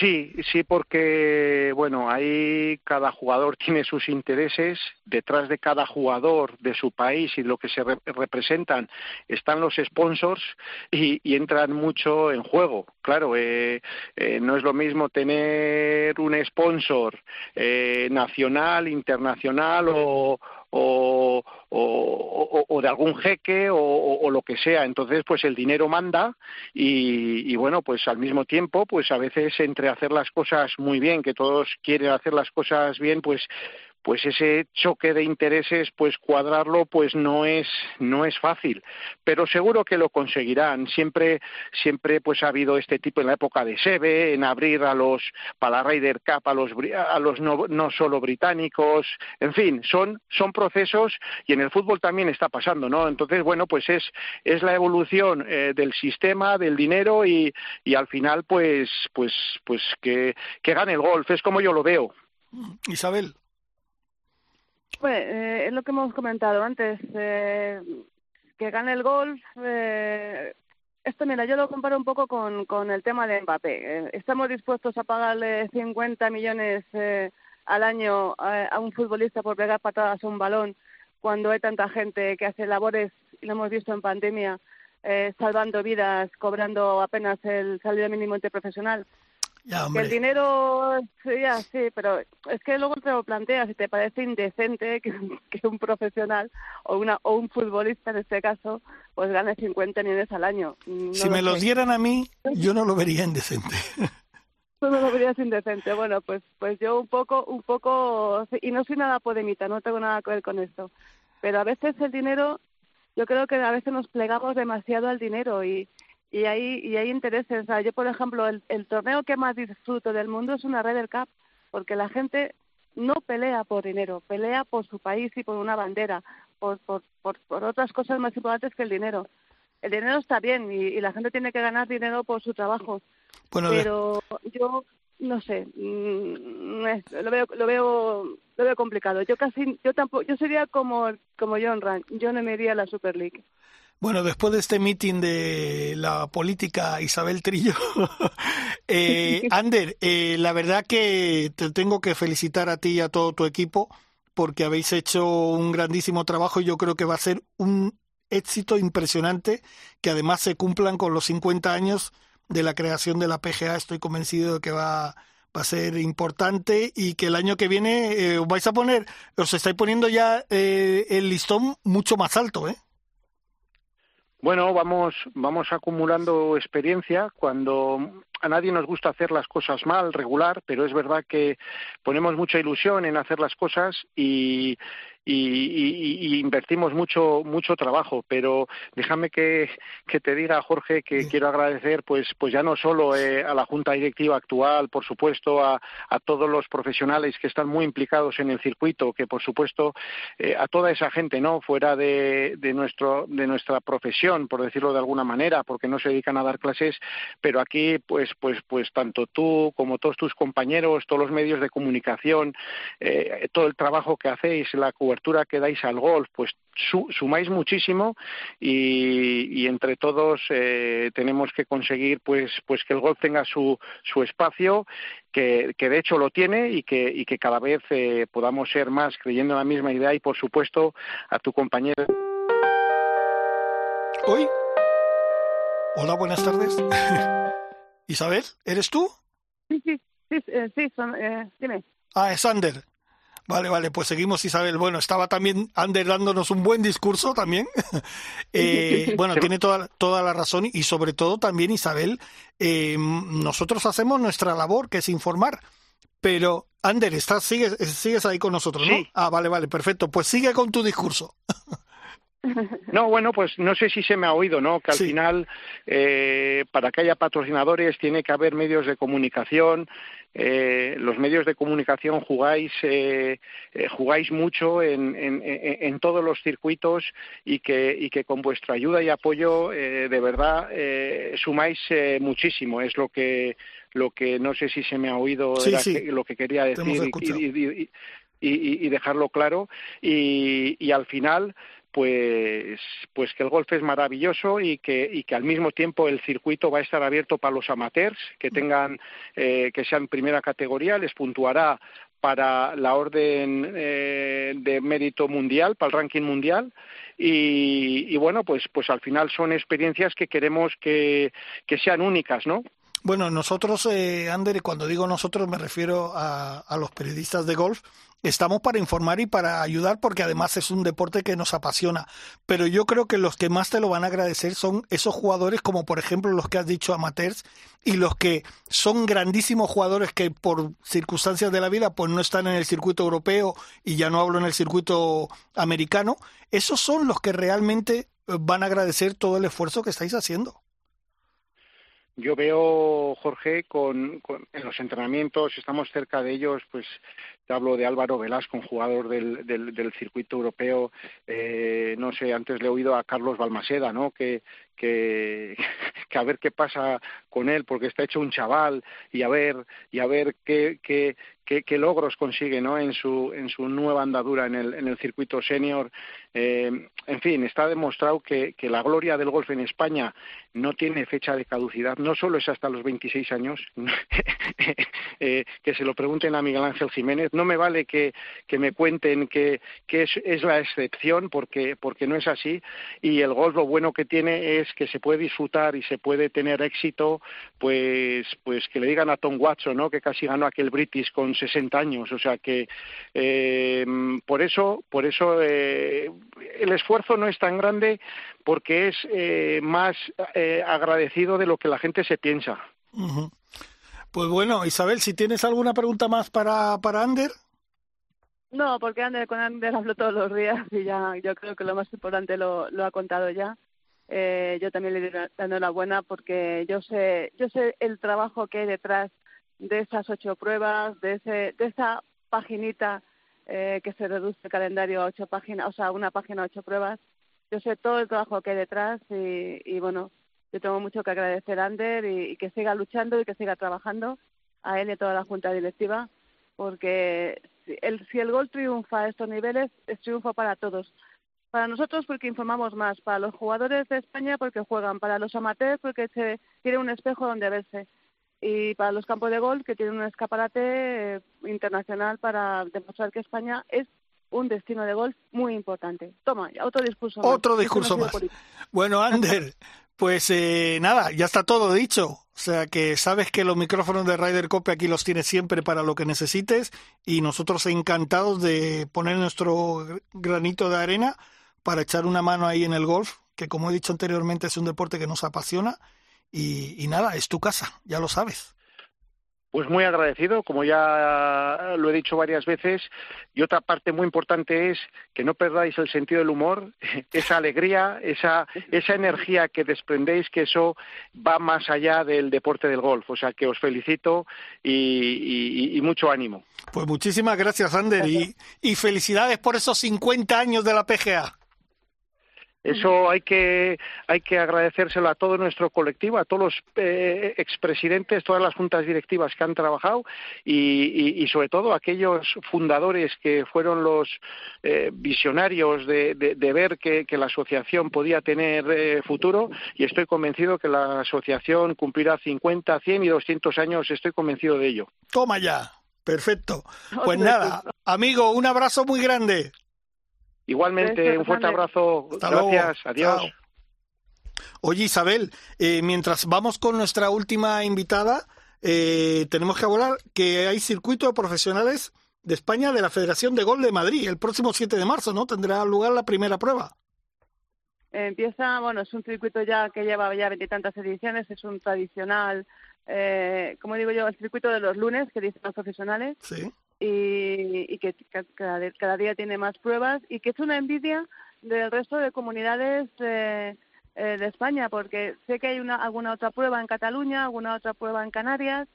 Speaker 6: Sí, sí, porque bueno, ahí cada jugador tiene sus intereses. Detrás de cada jugador de su país y lo que se re representan están los sponsors y, y, entran mucho en juego. Claro, eh, eh, no es lo mismo tener un sponsor eh, nacional, internacional o, o, o, de algún jeque o, o, lo que sea. Entonces, pues el dinero manda y, y, bueno, pues al mismo tiempo, pues a veces entre hacer las cosas muy bien, que todos quieren hacer las cosas bien, pues pues ese choque de intereses pues cuadrarlo pues no es no es fácil. Pero seguro que lo conseguirán. Siempre siempre pues ha habido este tipo en la época de Sebe en abrir a los para la Ryder Cup a los a los no, no solo británicos. En fin son son procesos y en el fútbol también está pasando no entonces bueno pues es es la evolución eh, del sistema del dinero y, y al final pues pues pues que que gane el golf. Es como yo lo veo.
Speaker 1: Isabel
Speaker 3: pues, eh, es lo que hemos comentado antes, eh, que gane el golf. Eh, esto, mira, yo lo comparo un poco con, con el tema de Mbappé. Eh, estamos dispuestos a pagarle 50 millones eh, al año a, a un futbolista por pegar patadas a un balón cuando hay tanta gente que hace labores, y lo hemos visto en pandemia, eh, salvando vidas, cobrando apenas el salario mínimo interprofesional.
Speaker 1: Ya,
Speaker 3: que el dinero, ya, sí, pero es que luego te lo planteas y te parece indecente que, que un profesional o una o un futbolista en este caso pues gane 50 millones al año.
Speaker 1: No si me sé. los dieran a mí, yo no lo vería indecente.
Speaker 3: Tú no lo verías indecente. Bueno, pues pues yo un poco, un poco, y no soy nada podemita, no tengo nada que ver con esto. Pero a veces el dinero, yo creo que a veces nos plegamos demasiado al dinero y y hay y hay intereses. O sea, yo por ejemplo el, el torneo que más disfruto del mundo es una Ryder Cup porque la gente no pelea por dinero, pelea por su país y por una bandera, por por por, por otras cosas más importantes que el dinero. El dinero está bien y, y la gente tiene que ganar dinero por su trabajo.
Speaker 1: Bueno,
Speaker 3: pero yo no sé, mmm, lo veo lo veo lo veo complicado. Yo casi yo tampoco yo sería como como John Rand, yo no me iría a la Super League.
Speaker 1: Bueno, después de este meeting de la política Isabel Trillo, eh, Ander, eh, la verdad que te tengo que felicitar a ti y a todo tu equipo porque habéis hecho un grandísimo trabajo y yo creo que va a ser un éxito impresionante que además se cumplan con los 50 años de la creación de la PGA. Estoy convencido de que va, va a ser importante y que el año que viene eh, os vais a poner, os estáis poniendo ya eh, el listón mucho más alto, ¿eh?
Speaker 6: Bueno, vamos, vamos acumulando experiencia. Cuando a nadie nos gusta hacer las cosas mal, regular, pero es verdad que ponemos mucha ilusión en hacer las cosas y, y, y, y, invertimos mucho mucho trabajo pero déjame que, que te diga Jorge que sí. quiero agradecer pues pues ya no solo eh, a la junta directiva actual por supuesto a, a todos los profesionales que están muy implicados en el circuito que por supuesto eh, a toda esa gente no fuera de, de nuestro de nuestra profesión por decirlo de alguna manera porque no se dedican a dar clases pero aquí pues pues pues tanto tú como todos tus compañeros todos los medios de comunicación eh, todo el trabajo que hacéis la cobertura que dais al golf, pues sumáis muchísimo y, entre todos eh, tenemos que conseguir pues pues que el golf tenga su, su espacio que, que de hecho lo tiene y que, y que cada vez eh, podamos ser más creyendo en la misma idea y por supuesto a tu compañero.
Speaker 1: Hoy. Hola buenas tardes. Isabel eres tú
Speaker 3: sí sí sí, sí dime.
Speaker 1: Ah es Ander Vale, vale, pues seguimos Isabel. Bueno, estaba también Ander dándonos un buen discurso también. eh, bueno, tiene toda, toda la razón y sobre todo también Isabel, eh, nosotros hacemos nuestra labor, que es informar. Pero, Ander, estás, sigues, sigues ahí con nosotros, ¿no? Ah, vale, vale, perfecto. Pues sigue con tu discurso.
Speaker 6: No, bueno, pues no sé si se me ha oído, ¿no? Que al final, eh, para que haya patrocinadores, tiene que haber medios de comunicación. Eh, los medios de comunicación jugáis, eh, eh jugáis mucho en, en, en, todos los circuitos y que, y que con vuestra ayuda y apoyo, eh, de verdad, eh, sumáis muchísimo. Es lo que, lo que no sé si se me ha oído, era lo que quería decir y, y, y, y, dejarlo claro. Y, y al final, pues, pues que el golf es maravilloso y que, y que al mismo tiempo el circuito va a estar abierto para los amateurs que tengan, eh, que sean primera categoría, les puntuará para la orden eh, de mérito mundial, para el ranking mundial, y, y, bueno, pues, pues al final son experiencias que queremos que, que sean únicas, ¿no?
Speaker 1: Bueno, nosotros, eh, Ander, cuando digo nosotros me refiero a, a los periodistas de golf, estamos para informar y para ayudar porque además es un deporte que nos apasiona. Pero yo creo que los que más te lo van a agradecer son esos jugadores como por ejemplo los que has dicho amateurs y los que son grandísimos jugadores que por circunstancias de la vida pues no están en el circuito europeo y ya no hablo en el circuito americano. Esos son los que realmente eh, van a agradecer todo el esfuerzo que estáis haciendo.
Speaker 6: Yo veo, Jorge, con, con, en los entrenamientos, estamos cerca de ellos, pues te hablo de Álvaro Velasco, un jugador del, del, del circuito europeo, eh, no sé, antes le he oído a Carlos Balmaseda, ¿no? Que, que, a ver qué pasa con él, porque está hecho un chaval, y a ver, y a ver qué, qué, qué, logros consigue ¿no? en, su, en su nueva andadura en el, en el circuito senior. Eh, en fin, está demostrado que, que la gloria del golf en España no tiene fecha de caducidad, no solo es hasta los 26 años, eh, que se lo pregunten a Miguel Ángel Jiménez, no me vale que, que me cuenten que, que es, es, la excepción, porque, porque no es así, y el golf lo bueno que tiene es que se puede disfrutar y se puede tener éxito, pues, pues que le digan a Tom Watson, ¿no? que casi ganó aquel British con 60 años, o sea que eh, por eso, por eso eh, el esfuerzo no es tan grande porque es eh, más eh, agradecido de lo que la gente se piensa.
Speaker 1: Uh -huh. Pues bueno, Isabel, si tienes alguna pregunta más para, para Ander.
Speaker 3: No, porque Ander, con Ander hablo todos los días y ya yo creo que lo más importante lo, lo ha contado ya. Eh, yo también le doy la enhorabuena porque yo sé, yo sé el trabajo que hay detrás de esas ocho pruebas, de, ese, de esa paginita eh, que se reduce el calendario a ocho páginas, o sea, una página a ocho pruebas. Yo sé todo el trabajo que hay detrás y, y bueno, yo tengo mucho que agradecer a Ander y, que siga luchando y que siga trabajando a él y a toda la junta directiva, porque si el, si el gol triunfa a estos niveles, es triunfo para todos. Para nosotros porque informamos más, para los jugadores de España porque juegan, para los amateurs porque se tiene un espejo donde verse y para los campos de golf que tienen un escaparate eh, internacional para demostrar que España es un destino de golf muy importante. Toma, otro discurso más.
Speaker 1: Otro discurso más. Bueno, Ander, pues eh, nada, ya está todo dicho. O sea que sabes que los micrófonos de Ryder Cope aquí los tienes siempre para lo que necesites y nosotros encantados de poner nuestro granito de arena para echar una mano ahí en el golf, que como he dicho anteriormente es un deporte que nos apasiona y, y nada, es tu casa, ya lo sabes.
Speaker 6: Pues muy agradecido, como ya lo he dicho varias veces. Y otra parte muy importante es que no perdáis el sentido del humor, esa alegría, esa, esa energía que desprendéis, que eso va más allá del deporte del golf. O sea que os felicito y, y, y mucho ánimo.
Speaker 1: Pues muchísimas gracias, Ander, y, y felicidades por esos 50 años de la PGA.
Speaker 6: Eso hay que hay que agradecérselo a todo nuestro colectivo, a todos los eh, expresidentes, todas las juntas directivas que han trabajado y, sobre todo a aquellos fundadores que fueron los eh, visionarios de, ver que, la asociación podía tener eh, futuro y estoy convencido que la asociación cumplirá 50, 100 y 200 años, estoy convencido de ello.
Speaker 1: Toma ya, perfecto. Pues nada, amigo, un abrazo muy grande.
Speaker 6: Igualmente, un fuerte abrazo. Gracias. Adiós.
Speaker 1: Oye, Isabel, eh, mientras vamos con nuestra última invitada, eh, tenemos que hablar que hay circuito de profesionales de España de la Federación de Gol de Madrid. El próximo 7 de marzo, ¿no? Tendrá lugar la primera prueba.
Speaker 3: Empieza, bueno, es un circuito ya que lleva ya veintitantas ediciones, es un tradicional, eh, como digo yo, el circuito de los lunes que dicen los profesionales.
Speaker 1: Sí
Speaker 3: y, que cada, día tiene más pruebas y que es una envidia del resto de comunidades eh, eh, de España, porque sé que hay una, alguna otra prueba en Cataluña, alguna otra prueba en Canarias,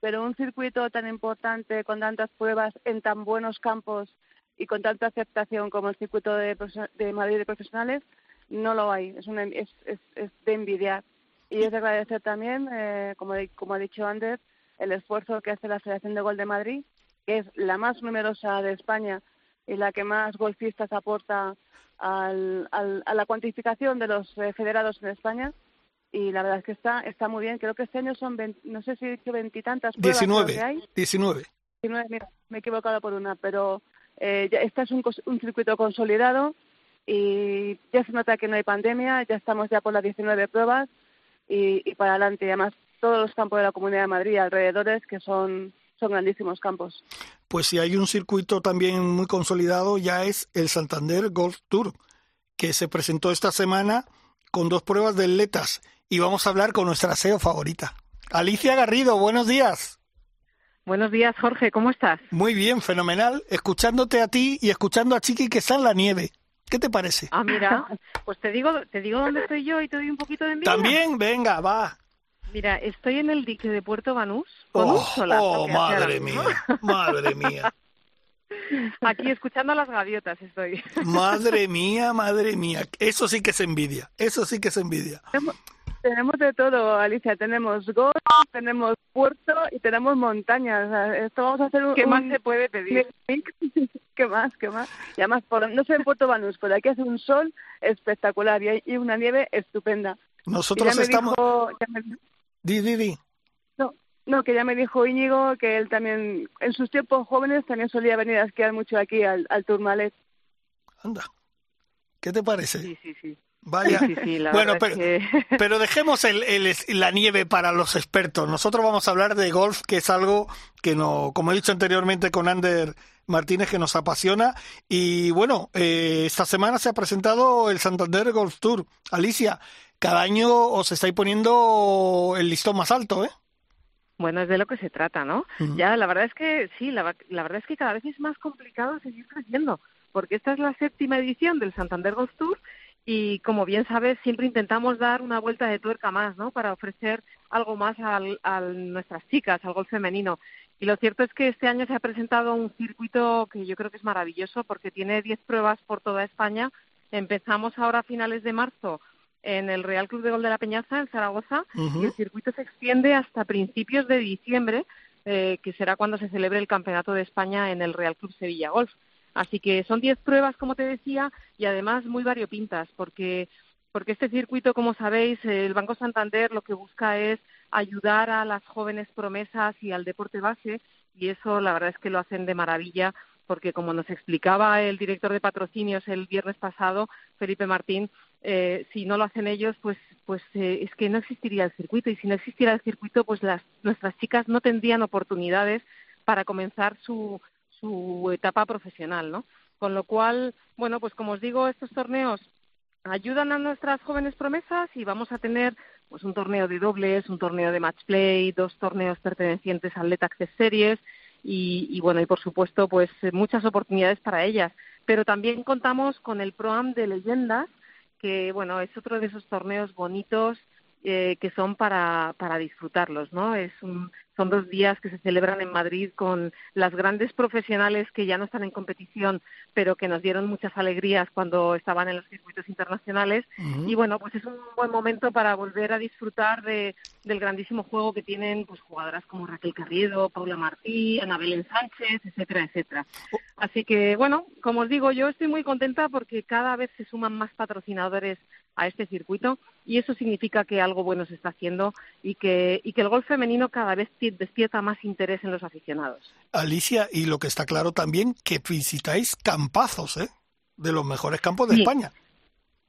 Speaker 3: pero un circuito tan importante con tantas pruebas en tan buenos campos y con tanta aceptación como el circuito de, de Madrid de profesionales, no lo hay. Es, una, es, es, de envidiar. Y es de agradecer también, eh, como, como ha dicho Ander, el esfuerzo que hace la Federación de Gol de Madrid que es la más numerosa de España y la que más golfistas aporta al, a la cuantificación de los eh, federados en España. Y la verdad es que está, está muy bien. Creo que este año son, no sé si he dicho veintitantas pruebas 19,
Speaker 1: que hay. 19.
Speaker 3: mira, me he equivocado por una, pero eh, ya, este es un, un circuito consolidado y ya se nota que no hay pandemia, ya estamos ya por las 19 pruebas y, y para adelante. además, todos los campos de la Comunidad de Madrid alrededores, que son son grandísimos campos.
Speaker 1: Pues si hay un circuito también muy consolidado, ya es el Santander Golf Tour, que se presentó esta semana con dos pruebas de atletas. Y vamos a hablar con nuestra SEO favorita. Alicia Garrido, buenos días.
Speaker 7: Buenos días, Jorge, ¿cómo estás?
Speaker 1: Muy bien, fenomenal. Escuchándote a ti y escuchando a Chiqui que está en la nieve. ¿Qué te parece?
Speaker 7: Ah, mira, pues te digo, te digo dónde estoy yo y te doy un poquito de envidia.
Speaker 1: También, venga, va.
Speaker 7: Mira, estoy en el dique de Puerto Banús con un solazo.
Speaker 1: Oh, madre mía, madre mía.
Speaker 7: Aquí escuchando a las gaviotas estoy.
Speaker 1: Madre mía, madre mía. Eso sí que es envidia. Eso sí que es envidia.
Speaker 3: Tenemos, de todo, Alicia. Tenemos golf, tenemos puerto y tenemos montañas. esto vamos a hacer un.
Speaker 7: ¿Qué más se puede pedir?
Speaker 3: ¿Qué más? ¿Qué más? Y además, por, no sé en Puerto Banús, pero aquí hace un sol espectacular y hay una nieve estupenda.
Speaker 1: Nosotros estamos. Di, di, di.
Speaker 3: No, no, que ya me dijo Íñigo que él también, en sus tiempos jóvenes, también solía venir a esquiar mucho aquí al, al Tourmalet.
Speaker 1: Anda. ¿Qué te parece?
Speaker 7: Sí, sí, sí.
Speaker 1: Vaya. bueno, pero, pero dejemos el, el, la nieve para los expertos. Nosotros vamos a hablar de golf, que es algo que, no, como he dicho anteriormente con Ander Martínez, que nos apasiona. Y bueno, eh, esta semana se ha presentado el Santander Golf Tour. Alicia, cada año os estáis poniendo el listón más alto, ¿eh?
Speaker 7: Bueno, es de lo que se trata, ¿no? Ya, la verdad es que sí, la, verdad es que cada vez es más complicado seguir creciendo, porque esta es la séptima edición del Santander Golf Tour y como bien sabes, siempre intentamos dar una vuelta de tuerca más, ¿no? Para ofrecer algo más a nuestras chicas, al golf femenino. Y lo cierto es que este año se ha presentado un circuito que yo creo que es maravilloso porque tiene 10 pruebas por toda España. Empezamos ahora a finales de marzo en el Real Club de Gol de la Peñaza, en Zaragoza, y el circuito se extiende hasta principios de diciembre, eh, que será cuando se celebre el Campeonato de España en el Real Club Sevilla Golf. Así que son diez pruebas, como te decía, y además muy variopintas, porque porque este circuito, como sabéis, el Banco Santander lo que busca es ayudar a las jóvenes promesas y al deporte base, y eso la verdad es que lo hacen de maravilla, porque como nos explicaba el director de patrocinios el viernes pasado, Felipe Martín, eh, si no lo hacen ellos, pues, pues eh, es que no existiría el circuito y si no existiera el circuito, pues las, nuestras chicas no tendrían oportunidades para comenzar su, su etapa profesional, ¿no? Con lo cual, bueno, pues como os digo, estos torneos ayudan a nuestras jóvenes promesas y vamos a tener pues un torneo de dobles, un torneo de match play, dos torneos pertenecientes al Let Access Series y, y, bueno, y por supuesto, pues muchas oportunidades para ellas. Pero también contamos con el Pro-Am de leyendas, que bueno, es otro de esos torneos bonitos eh, que son para, para disfrutarlos, ¿no? Es un, son dos días que se celebran en Madrid con las grandes profesionales que ya no están en competición, pero que nos dieron muchas alegrías cuando estaban en los circuitos internacionales. Y bueno, pues es un buen momento para volver a disfrutar de, del grandísimo juego que tienen pues jugadoras como Raquel Carriedo, Paula Martí, Ana Belén Sánchez, etcétera, etcétera. Así que bueno, como os digo, yo estoy muy contenta porque cada vez se suman más patrocinadores a este circuito y eso significa que algo bueno se está haciendo y que, y que el golf femenino cada vez despierta más interés en los aficionados.
Speaker 1: Alicia, y lo que está claro también, que visitáis campazos, ¿eh? De los mejores campos de España.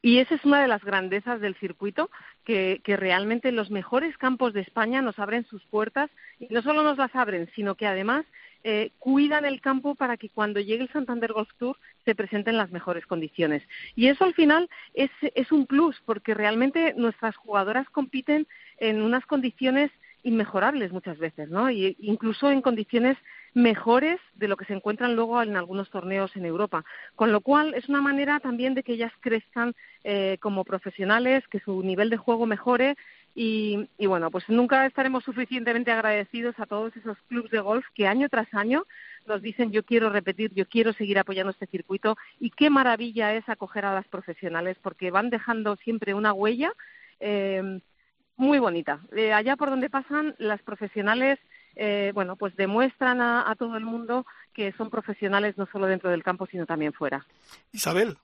Speaker 7: Y esa es una de las grandezas del circuito, que, que, realmente los mejores campos de España nos abren sus puertas y no solo nos las abren, sino que además eh, cuidan el campo para que cuando llegue el Santander Golf Tour se presenten las mejores condiciones. Y eso al final es, es un plus, porque realmente nuestras jugadoras compiten en unas condiciones inmejorables muchas veces, ¿no? Y incluso en condiciones mejores de lo que se encuentran luego en algunos torneos en Europa. Con lo cual es una manera también de que ellas crezcan eh, como profesionales, que su nivel de juego mejore y, bueno, pues nunca estaremos suficientemente agradecidos a todos esos clubes de golf que año tras año nos dicen yo quiero repetir, yo quiero seguir apoyando este circuito y qué maravilla es acoger a las profesionales porque van dejando siempre una huella eh, muy bonita. Eh, allá por donde pasan las profesionales, eh, bueno, pues demuestran a, a todo el mundo que son profesionales no solo dentro del campo sino también fuera.
Speaker 1: Isabel,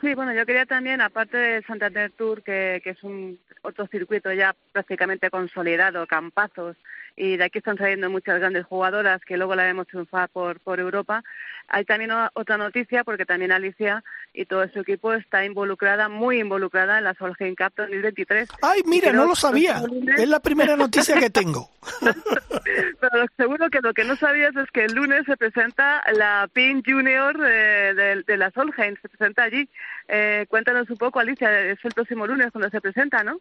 Speaker 3: Sí, bueno, yo quería también, aparte del Santander Tour, que, que es un otro circuito ya prácticamente consolidado, campazos, y de aquí están saliendo muchas grandes jugadoras que luego la vemos triunfar por, por Europa. Hay también otra noticia, porque también Alicia y todo su equipo está involucrada, muy involucrada en la Solheim Cup 2023.
Speaker 1: ¡Ay, mira, no lo sabía! Es la primera noticia que tengo.
Speaker 3: Pero seguro que lo que no sabías es que el lunes se presenta la PIN Junior de, de, la Solheim, se presenta allí. Eh, cuéntanos un poco, Alicia, es el próximo lunes cuando se presenta, ¿no?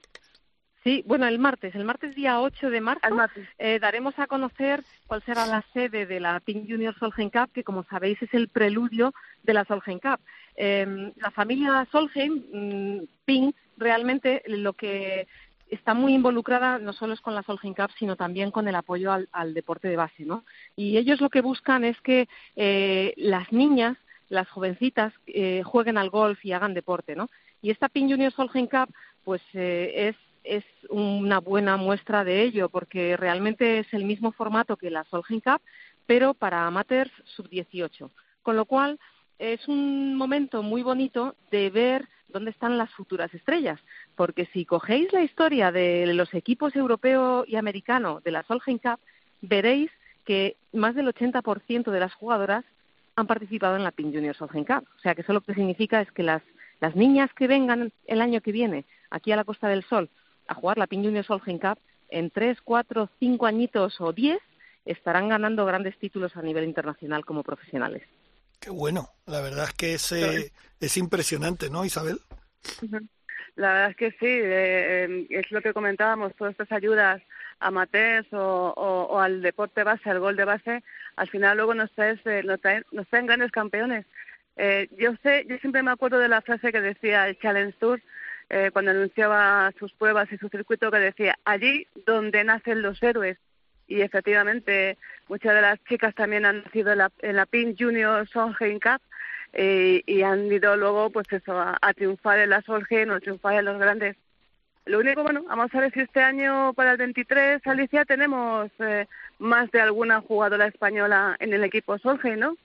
Speaker 7: Sí, bueno, el martes, el martes día 8 de marzo, eh, daremos a conocer cuál será la sede de la Pink Junior Solheim Cup, que como sabéis es el preludio de la Solheim Cup. Eh, la familia Solheim, mmm, Pink, realmente lo que está muy involucrada no solo es con la Solheim Cup, sino también con el apoyo al, al deporte de base, ¿no? Y ellos lo que buscan es que eh, las niñas, las jovencitas, eh, jueguen al golf y hagan deporte, ¿no? Y esta Pink Junior Solheim Cup, pues eh, es es una buena muestra de ello, porque realmente es el mismo formato que la Solheim Cup, pero para amateurs sub-18. Con lo cual, es un momento muy bonito de ver dónde están las futuras estrellas, porque si cogéis la historia de los equipos europeo y americano de la Solheim Cup, veréis que más del 80% de las jugadoras han participado en la Pink Junior Solheim Cup. O sea que eso lo que significa es que las, las niñas que vengan el año que viene aquí a la Costa del Sol a jugar la Pin Junior Solheim Cup, en tres, cuatro, cinco añitos o diez estarán ganando grandes títulos a nivel internacional como profesionales.
Speaker 1: Qué bueno, la verdad es que es, eh, es impresionante, ¿no, Isabel?
Speaker 3: La verdad es que sí, eh, em, es lo que comentábamos, todas estas ayudas amateurs o, o, o, al deporte base, al gol de base, al final luego nos, traes, eh, nos, traen, nos traen grandes campeones. Eh, yo sé, yo siempre me acuerdo de la frase que decía el Challenge Tour, eh, cuando anunciaba sus pruebas y su circuito que decía allí donde nacen los héroes y efectivamente muchas de las chicas también han nacido en la, en la Pink Junior Solheim Cup eh, y han ido luego pues eso a, triunfar en la Solheim o triunfar en los grandes lo único, bueno, vamos a ver si este año para el 23, Alicia, tenemos eh, más de alguna jugadora española en el equipo Solheim, ¿no?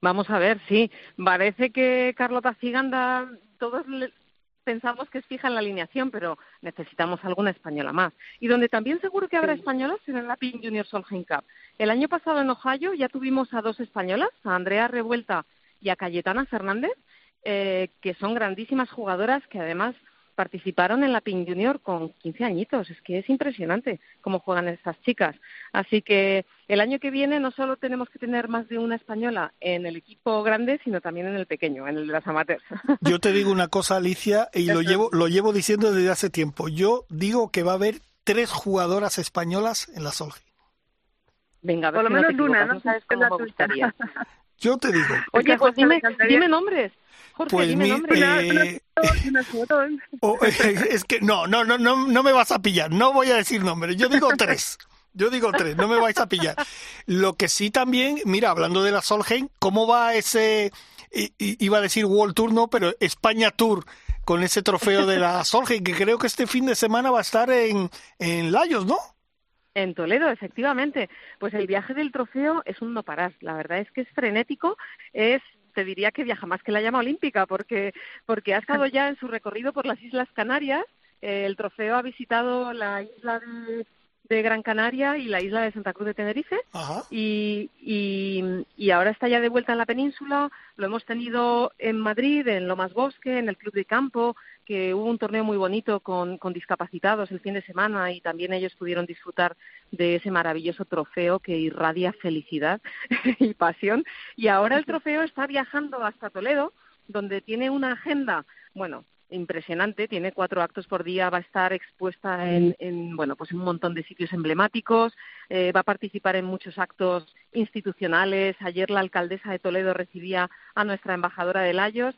Speaker 7: Vamos a ver, sí. Parece que Carlota Ciganda, todos pensamos que es fija en la alineación, pero necesitamos alguna española más. Y donde también seguro que habrá españolas será en la PIN Junior Solheim Cup. El año pasado en Ohio ya tuvimos a dos españolas, a Andrea Revuelta y a Cayetana Fernández, eh, que son grandísimas jugadoras que además participaron en la PIN Junior con 15 añitos. Es que es impresionante cómo juegan estas chicas. Así que el año que viene no solo tenemos que tener más de una española en el equipo grande, sino también en el pequeño, en el de las amateurs.
Speaker 1: Yo te digo una cosa, Alicia, y lo llevo, lo llevo diciendo desde hace tiempo. Yo digo que va a haber tres jugadoras españolas en la Solgi.
Speaker 7: Venga, a ver
Speaker 3: Por lo
Speaker 7: si
Speaker 3: menos
Speaker 7: no
Speaker 3: una,
Speaker 7: no sabes cómo me gustaría.
Speaker 1: Yo te digo.
Speaker 7: Oye, pues dime, dime nombres. Jorge,
Speaker 1: Pues
Speaker 7: dime
Speaker 1: mi-
Speaker 7: nombres.
Speaker 1: eh, Oh, es que no, no, no, no, no me vas a pillar. No voy a decir nombres. Yo digo tres. Yo digo tres, no me vais a pillar. Lo que sí también, mira, hablando de la Solheim, ¿cómo va ese, iba a decir World Tour, no, pero España Tour con ese trofeo de la Solheim, que creo que este fin de semana va a estar en, en Layos, ¿no?
Speaker 7: En Toledo, efectivamente. Pues el viaje del trofeo es un no parar. La verdad es que es frenético, es te diría que viaja más que la llama olímpica, porque, porque ha estado ya en su recorrido por las Islas Canarias. el trofeo ha visitado la isla de, de Gran Canaria y la isla de Santa Cruz de Tenerife. Y, y, ahora está ya de vuelta en la península. Lo hemos tenido en Madrid, en Lomas Bosque, en el Club de Campo, que hubo un torneo muy bonito con, con discapacitados el fin de semana y también ellos pudieron disfrutar de ese maravilloso trofeo que irradia felicidad y pasión. Y ahora el trofeo está viajando hasta Toledo, donde tiene una agenda, bueno, impresionante, tiene cuatro actos por día, va a estar expuesta en, en bueno, pues en un montón de sitios emblemáticos, eh, va a participar en muchos actos institucionales. Ayer la alcaldesa de Toledo recibía a nuestra embajadora de Layos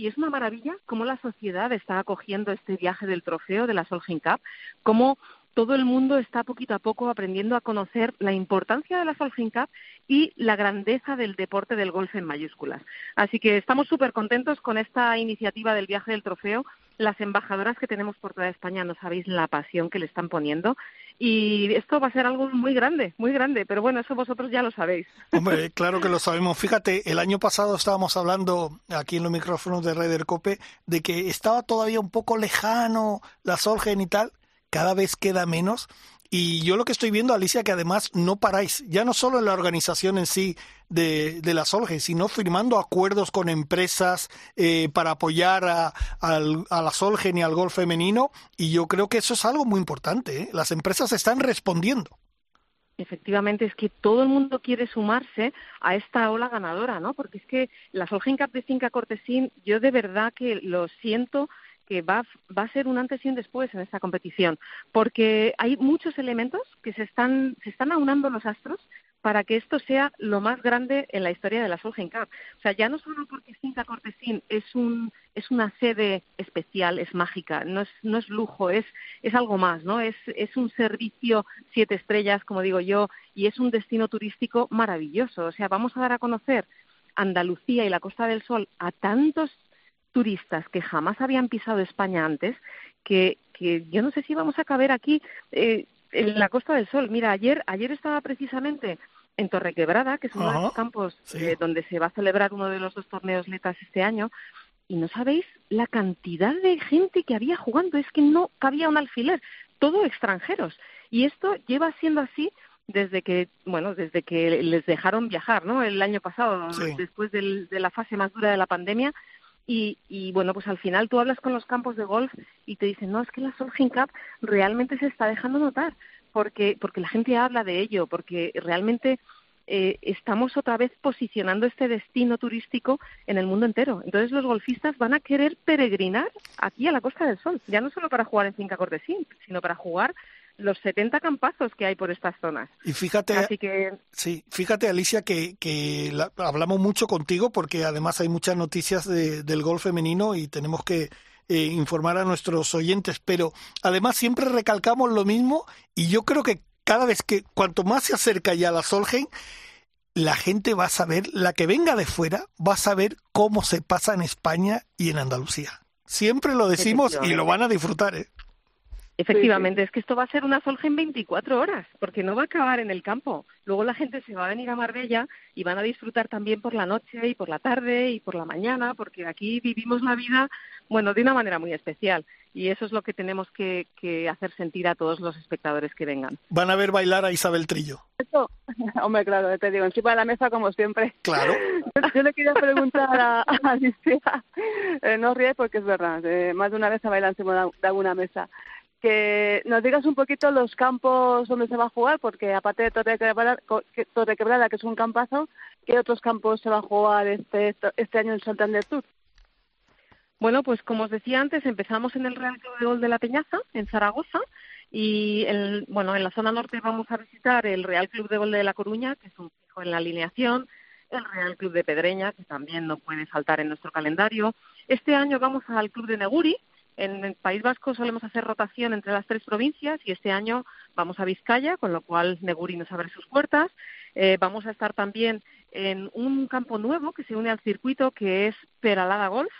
Speaker 7: y es una maravilla cómo la sociedad está acogiendo este viaje del trofeo de la Solheim Cup, cómo todo el mundo está poquito a poco aprendiendo a conocer la importancia de la Solheim Cup y la grandeza del deporte del golf en mayúsculas. Así que estamos súper contentos con esta iniciativa del viaje del trofeo. Las embajadoras que tenemos por toda España no sabéis la pasión que le están poniendo y esto va a ser algo muy grande, muy grande, pero bueno, eso vosotros ya lo sabéis.
Speaker 1: Hombre, claro que lo sabemos. Fíjate, el año pasado estábamos hablando aquí en los micrófonos de Raider Cope de que estaba todavía un poco lejano la Solgen y tal, cada vez queda menos. Y yo lo que estoy viendo, Alicia, que además no paráis, ya no solo en la organización en sí de, de la Solge, sino firmando acuerdos con empresas eh, para apoyar a, la Solgen y al golf femenino. Y yo creo que eso es algo muy importante. ¿eh? Las empresas están respondiendo.
Speaker 7: Efectivamente, es que todo el mundo quiere sumarse a esta ola ganadora, ¿no? Porque es que la Solgen Cup de Finca Cortesín, yo de verdad que lo siento que va, va a ser un antes y un después en esta competición, porque hay muchos elementos que se están, se están aunando los astros para que esto sea lo más grande en la historia de la Solheim Cup. O sea, ya no solo porque Cinca Cortesín es un es una sede especial, es mágica, no es no es lujo, es es algo más, ¿no? Es es un servicio siete estrellas, como digo yo, y es un destino turístico maravilloso. O sea, vamos a dar a conocer Andalucía y la Costa del Sol a tantos turistas que jamás habían pisado España antes, que, que yo no sé si vamos a caber aquí eh, en la Costa del Sol. Mira, ayer, ayer estaba precisamente en Torrequebrada, que es uno de los campos eh, donde se va a celebrar uno de los dos torneos letas este año, y no sabéis la cantidad de gente que había jugando, es que no cabía un alfiler, todo extranjeros. Y esto lleva siendo así desde que, bueno, desde que les dejaron viajar, ¿no? El año pasado, después de la fase más dura de la pandemia, y, y, bueno, pues al final tú hablas con los campos de golf y te dicen, no, es que la Solheim Cup realmente se está dejando notar, porque, porque la gente habla de ello, porque realmente eh, estamos otra vez posicionando este destino turístico en el mundo entero. Entonces los golfistas van a querer peregrinar aquí a la Costa del Sol, ya no solo para jugar en Finca Cortesín, sino para jugar los 70 campazos que hay por estas zonas.
Speaker 1: Y fíjate, sí, fíjate Alicia que, que hablamos mucho contigo porque además hay muchas noticias del golf femenino y tenemos que eh, informar a nuestros oyentes, pero además siempre recalcamos lo mismo y yo creo que cada vez que cuanto más se acerca ya la Solheim, la gente va a saber, la que venga de fuera va a saber cómo se pasa en España y en Andalucía. Siempre lo decimos y lo van a disfrutar. ¿eh?
Speaker 7: Efectivamente, es que esto va a ser una en 24 horas, porque no va a acabar en el campo. Luego la gente se va a venir a Marbella y van a disfrutar también por la noche y por la tarde y por la mañana, porque aquí vivimos la vida, bueno, de una manera muy especial. Y eso es lo que tenemos que, hacer sentir a todos los espectadores que vengan.
Speaker 1: Van a ver bailar a Isabel Trillo.
Speaker 3: Eso, hombre, claro, te digo, encima de la mesa como siempre.
Speaker 1: Claro.
Speaker 3: Yo, le quería preguntar a, Alicia, eh, no ríes porque es verdad, eh, más de una vez ha bailado encima de alguna mesa que nos digas un poquito los campos donde se va a jugar, porque aparte de Torre Quebrada, que es un campazo, ¿qué otros campos se va a jugar este, este año en Santander Tour?
Speaker 7: Bueno, pues como os decía antes, empezamos en el Real Club de Gol de la Peñaza, en Zaragoza, y el, bueno, en la zona norte vamos a visitar el Real Club de Gol de La Coruña, que es un fijo en la alineación, el Real Club de Pedreña, que también no puede faltar en nuestro calendario. Este año vamos al Club de Neguri, En el País Vasco solemos hacer rotación entre las tres provincias y este año vamos a Vizcaya, con lo cual Neguri nos abre sus puertas. Eh, vamos a estar también en un campo nuevo que se une al circuito, que es Peralada Golf,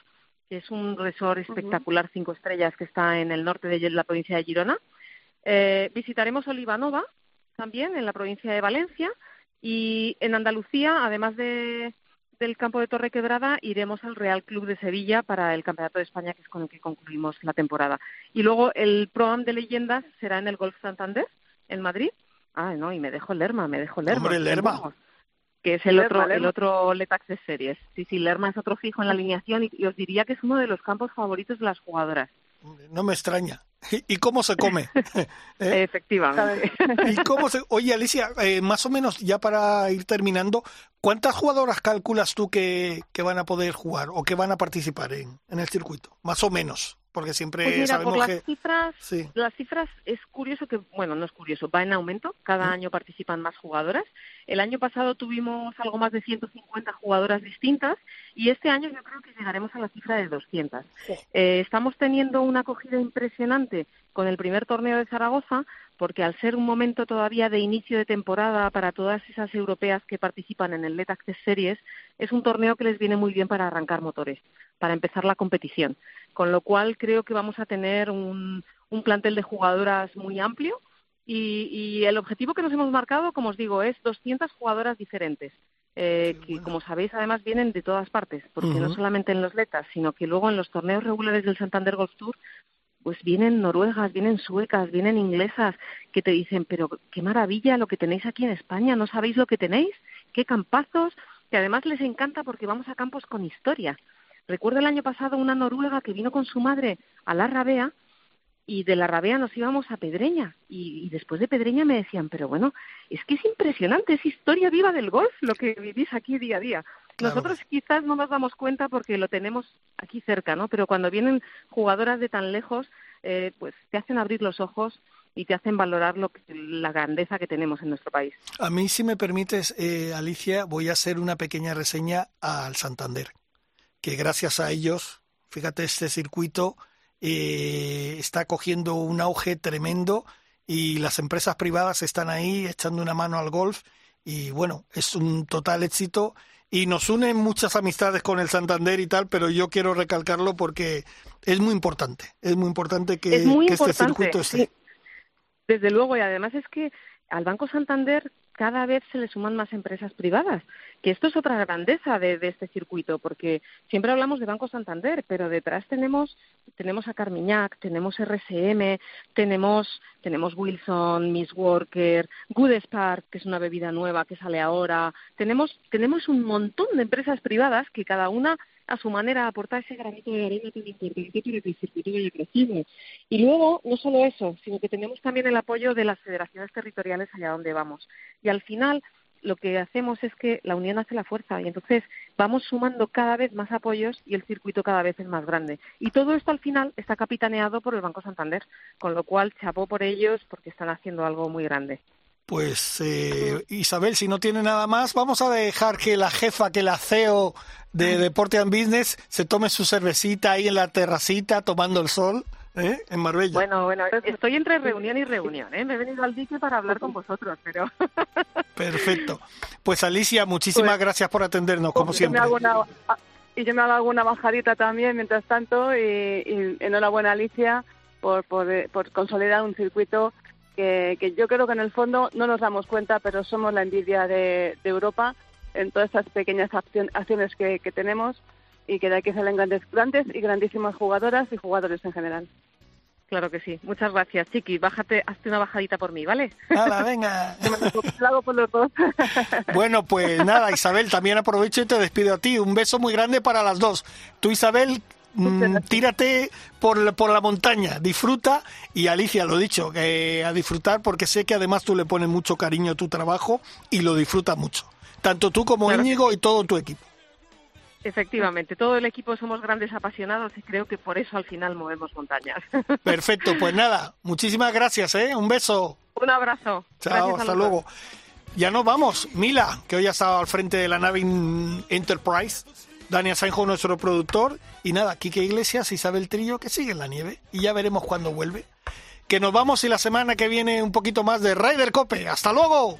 Speaker 7: que es un resort espectacular, cinco estrellas, que está en el norte de la provincia de Girona. Eh, visitaremos Olivanova, también en la provincia de Valencia, y en Andalucía, además de, del campo de Torre Quebrada, iremos al Real Club de Sevilla para el Campeonato de España, que es con el que concluimos la temporada. Y luego el Pro de Leyendas será en el Golf Santander, en Madrid. Ah, no, y me dejo Lerma, me dejo Lerma.
Speaker 1: Hombre, Lerma.
Speaker 7: Que es el otro, el otro Let Access Series. Sí, sí, Lerma es otro fijo en la alineación y os diría que es uno de los campos favoritos de las jugadoras.
Speaker 1: No me extraña. ¿Y cómo se come?
Speaker 7: ¿Eh? Efectivamente.
Speaker 1: ¿Y cómo se... Oye, Alicia, eh, más o menos, ya para ir terminando, ¿cuántas jugadoras calculas tú que, que van a poder jugar o que van a participar en, en el circuito? Más o menos porque siempre
Speaker 7: pues
Speaker 1: sabemos
Speaker 7: por
Speaker 1: las
Speaker 7: que... cifras, las cifras es curioso que, bueno, no es curioso, va en aumento, cada año participan más jugadoras. El año pasado tuvimos algo más de 150 jugadoras distintas y este año yo creo que llegaremos a la cifra de 200. Eh, estamos teniendo una acogida impresionante con el primer torneo de Zaragoza, porque al ser un momento todavía de inicio de temporada para todas esas europeas que participan en el Let Access Series, es un torneo que les viene muy bien para arrancar motores, para empezar la competición. Con lo cual creo que vamos a tener un, un plantel de jugadoras muy amplio y, y, el objetivo que nos hemos marcado, como os digo, es 200 jugadoras diferentes. Eh, que como sabéis además vienen de todas partes, porque no solamente en los letas, sino que luego en los torneos regulares del Santander Golf Tour pues vienen noruegas, vienen suecas, vienen inglesas, que te dicen, pero qué maravilla lo que tenéis aquí en España, ¿no sabéis lo que tenéis? ¿Qué campazos? Que además les encanta porque vamos a campos con historia. Recuerdo el año pasado una noruega que vino con su madre a la Rabea y de la Rabea nos íbamos a Pedreña y, después de Pedreña me decían, pero bueno, es que es impresionante, es historia viva del golf lo que vivís aquí día a día. Nosotros quizás no nos damos cuenta porque lo tenemos aquí cerca, ¿no? Pero cuando vienen jugadoras de tan lejos, eh, pues te hacen abrir los ojos y te hacen valorar lo que, la grandeza que tenemos en nuestro país.
Speaker 1: A mí, si me permites, eh, Alicia, voy a hacer una pequeña reseña al Santander, que gracias a ellos, fíjate, este circuito eh, está cogiendo un auge tremendo y las empresas privadas están ahí echando una mano al golf y bueno, es un total éxito y nos unen muchas amistades con el Santander y tal, pero yo quiero recalcarlo porque es muy importante, es muy importante que, este circuito esté.
Speaker 7: Desde luego, y además es que al Banco Santander cada vez se le suman más empresas privadas, que esto es otra grandeza de, este circuito, porque siempre hablamos de Banco Santander, pero detrás tenemos tenemos a Carmiñac, tenemos RSM, tenemos tenemos Wilson, Miss Worker, Good Spark, que es una bebida nueva que sale ahora, tenemos tenemos un montón de empresas privadas que cada una a su manera aportar ese granito de arena tan importante para que el circuito vaya creciendo. Y luego, no solo eso, sino que tenemos también el apoyo de las federaciones territoriales allá donde vamos. Y al final, lo que hacemos es que la unión hace la fuerza y entonces vamos sumando cada vez más apoyos y el circuito cada vez es más grande. Y todo esto al final está capitaneado por el Banco Santander, con lo cual chapó por ellos porque están haciendo algo muy grande.
Speaker 1: Pues eh, Isabel, si no tiene nada más, vamos a dejar que la jefa, que la CEO de Deporte and Business se tome su cervecita ahí en la terracita tomando el sol. ¿eh? En Marbella.
Speaker 7: Bueno, bueno, estoy entre reunión y reunión, ¿eh? Me he venido al dique para hablar con vosotros, pero...
Speaker 1: Perfecto. Pues Alicia, muchísimas pues, gracias por atendernos, como siempre.
Speaker 3: Ah, y yo me hago alguna bajadita también, mientras tanto, y, enhorabuena Alicia por, por, por consolidar un circuito que, yo creo que en el fondo no nos damos cuenta, pero somos la envidia de, Europa en todas estas pequeñas acciones que, tenemos y que de aquí salen grandes, grandes y grandísimas jugadoras y jugadores en general.
Speaker 7: Claro que sí. Muchas gracias, Chiqui. Bájate, hazte una bajadita por mí, ¿vale?
Speaker 1: Nada, venga.
Speaker 3: por los dos.
Speaker 1: bueno, pues nada, Isabel, también aprovecho y te despido a ti. Un beso muy grande para las dos. Tú, Isabel, Mm, tírate por, por la montaña, disfruta y Alicia, lo dicho, que a disfrutar porque sé que además tú le pones mucho cariño a tu trabajo y lo disfrutas mucho, tanto tú como Íñigo y todo tu equipo.
Speaker 7: Efectivamente, todo el equipo somos grandes apasionados y creo que por eso al final movemos montañas.
Speaker 1: Perfecto, pues nada, muchísimas gracias, ¿eh? Un beso.
Speaker 7: Un abrazo.
Speaker 1: Chao, hasta luego. Ya nos vamos. Mila, que hoy ha estado al frente de la nave Enterprise Dani Asenjo, nuestro productor. Y nada, Quique Iglesias, Isabel Trillo, que sigue en la nieve. Y ya veremos cuándo vuelve. Que nos vamos y la semana que viene un poquito más de Ryder Cope. ¡Hasta luego!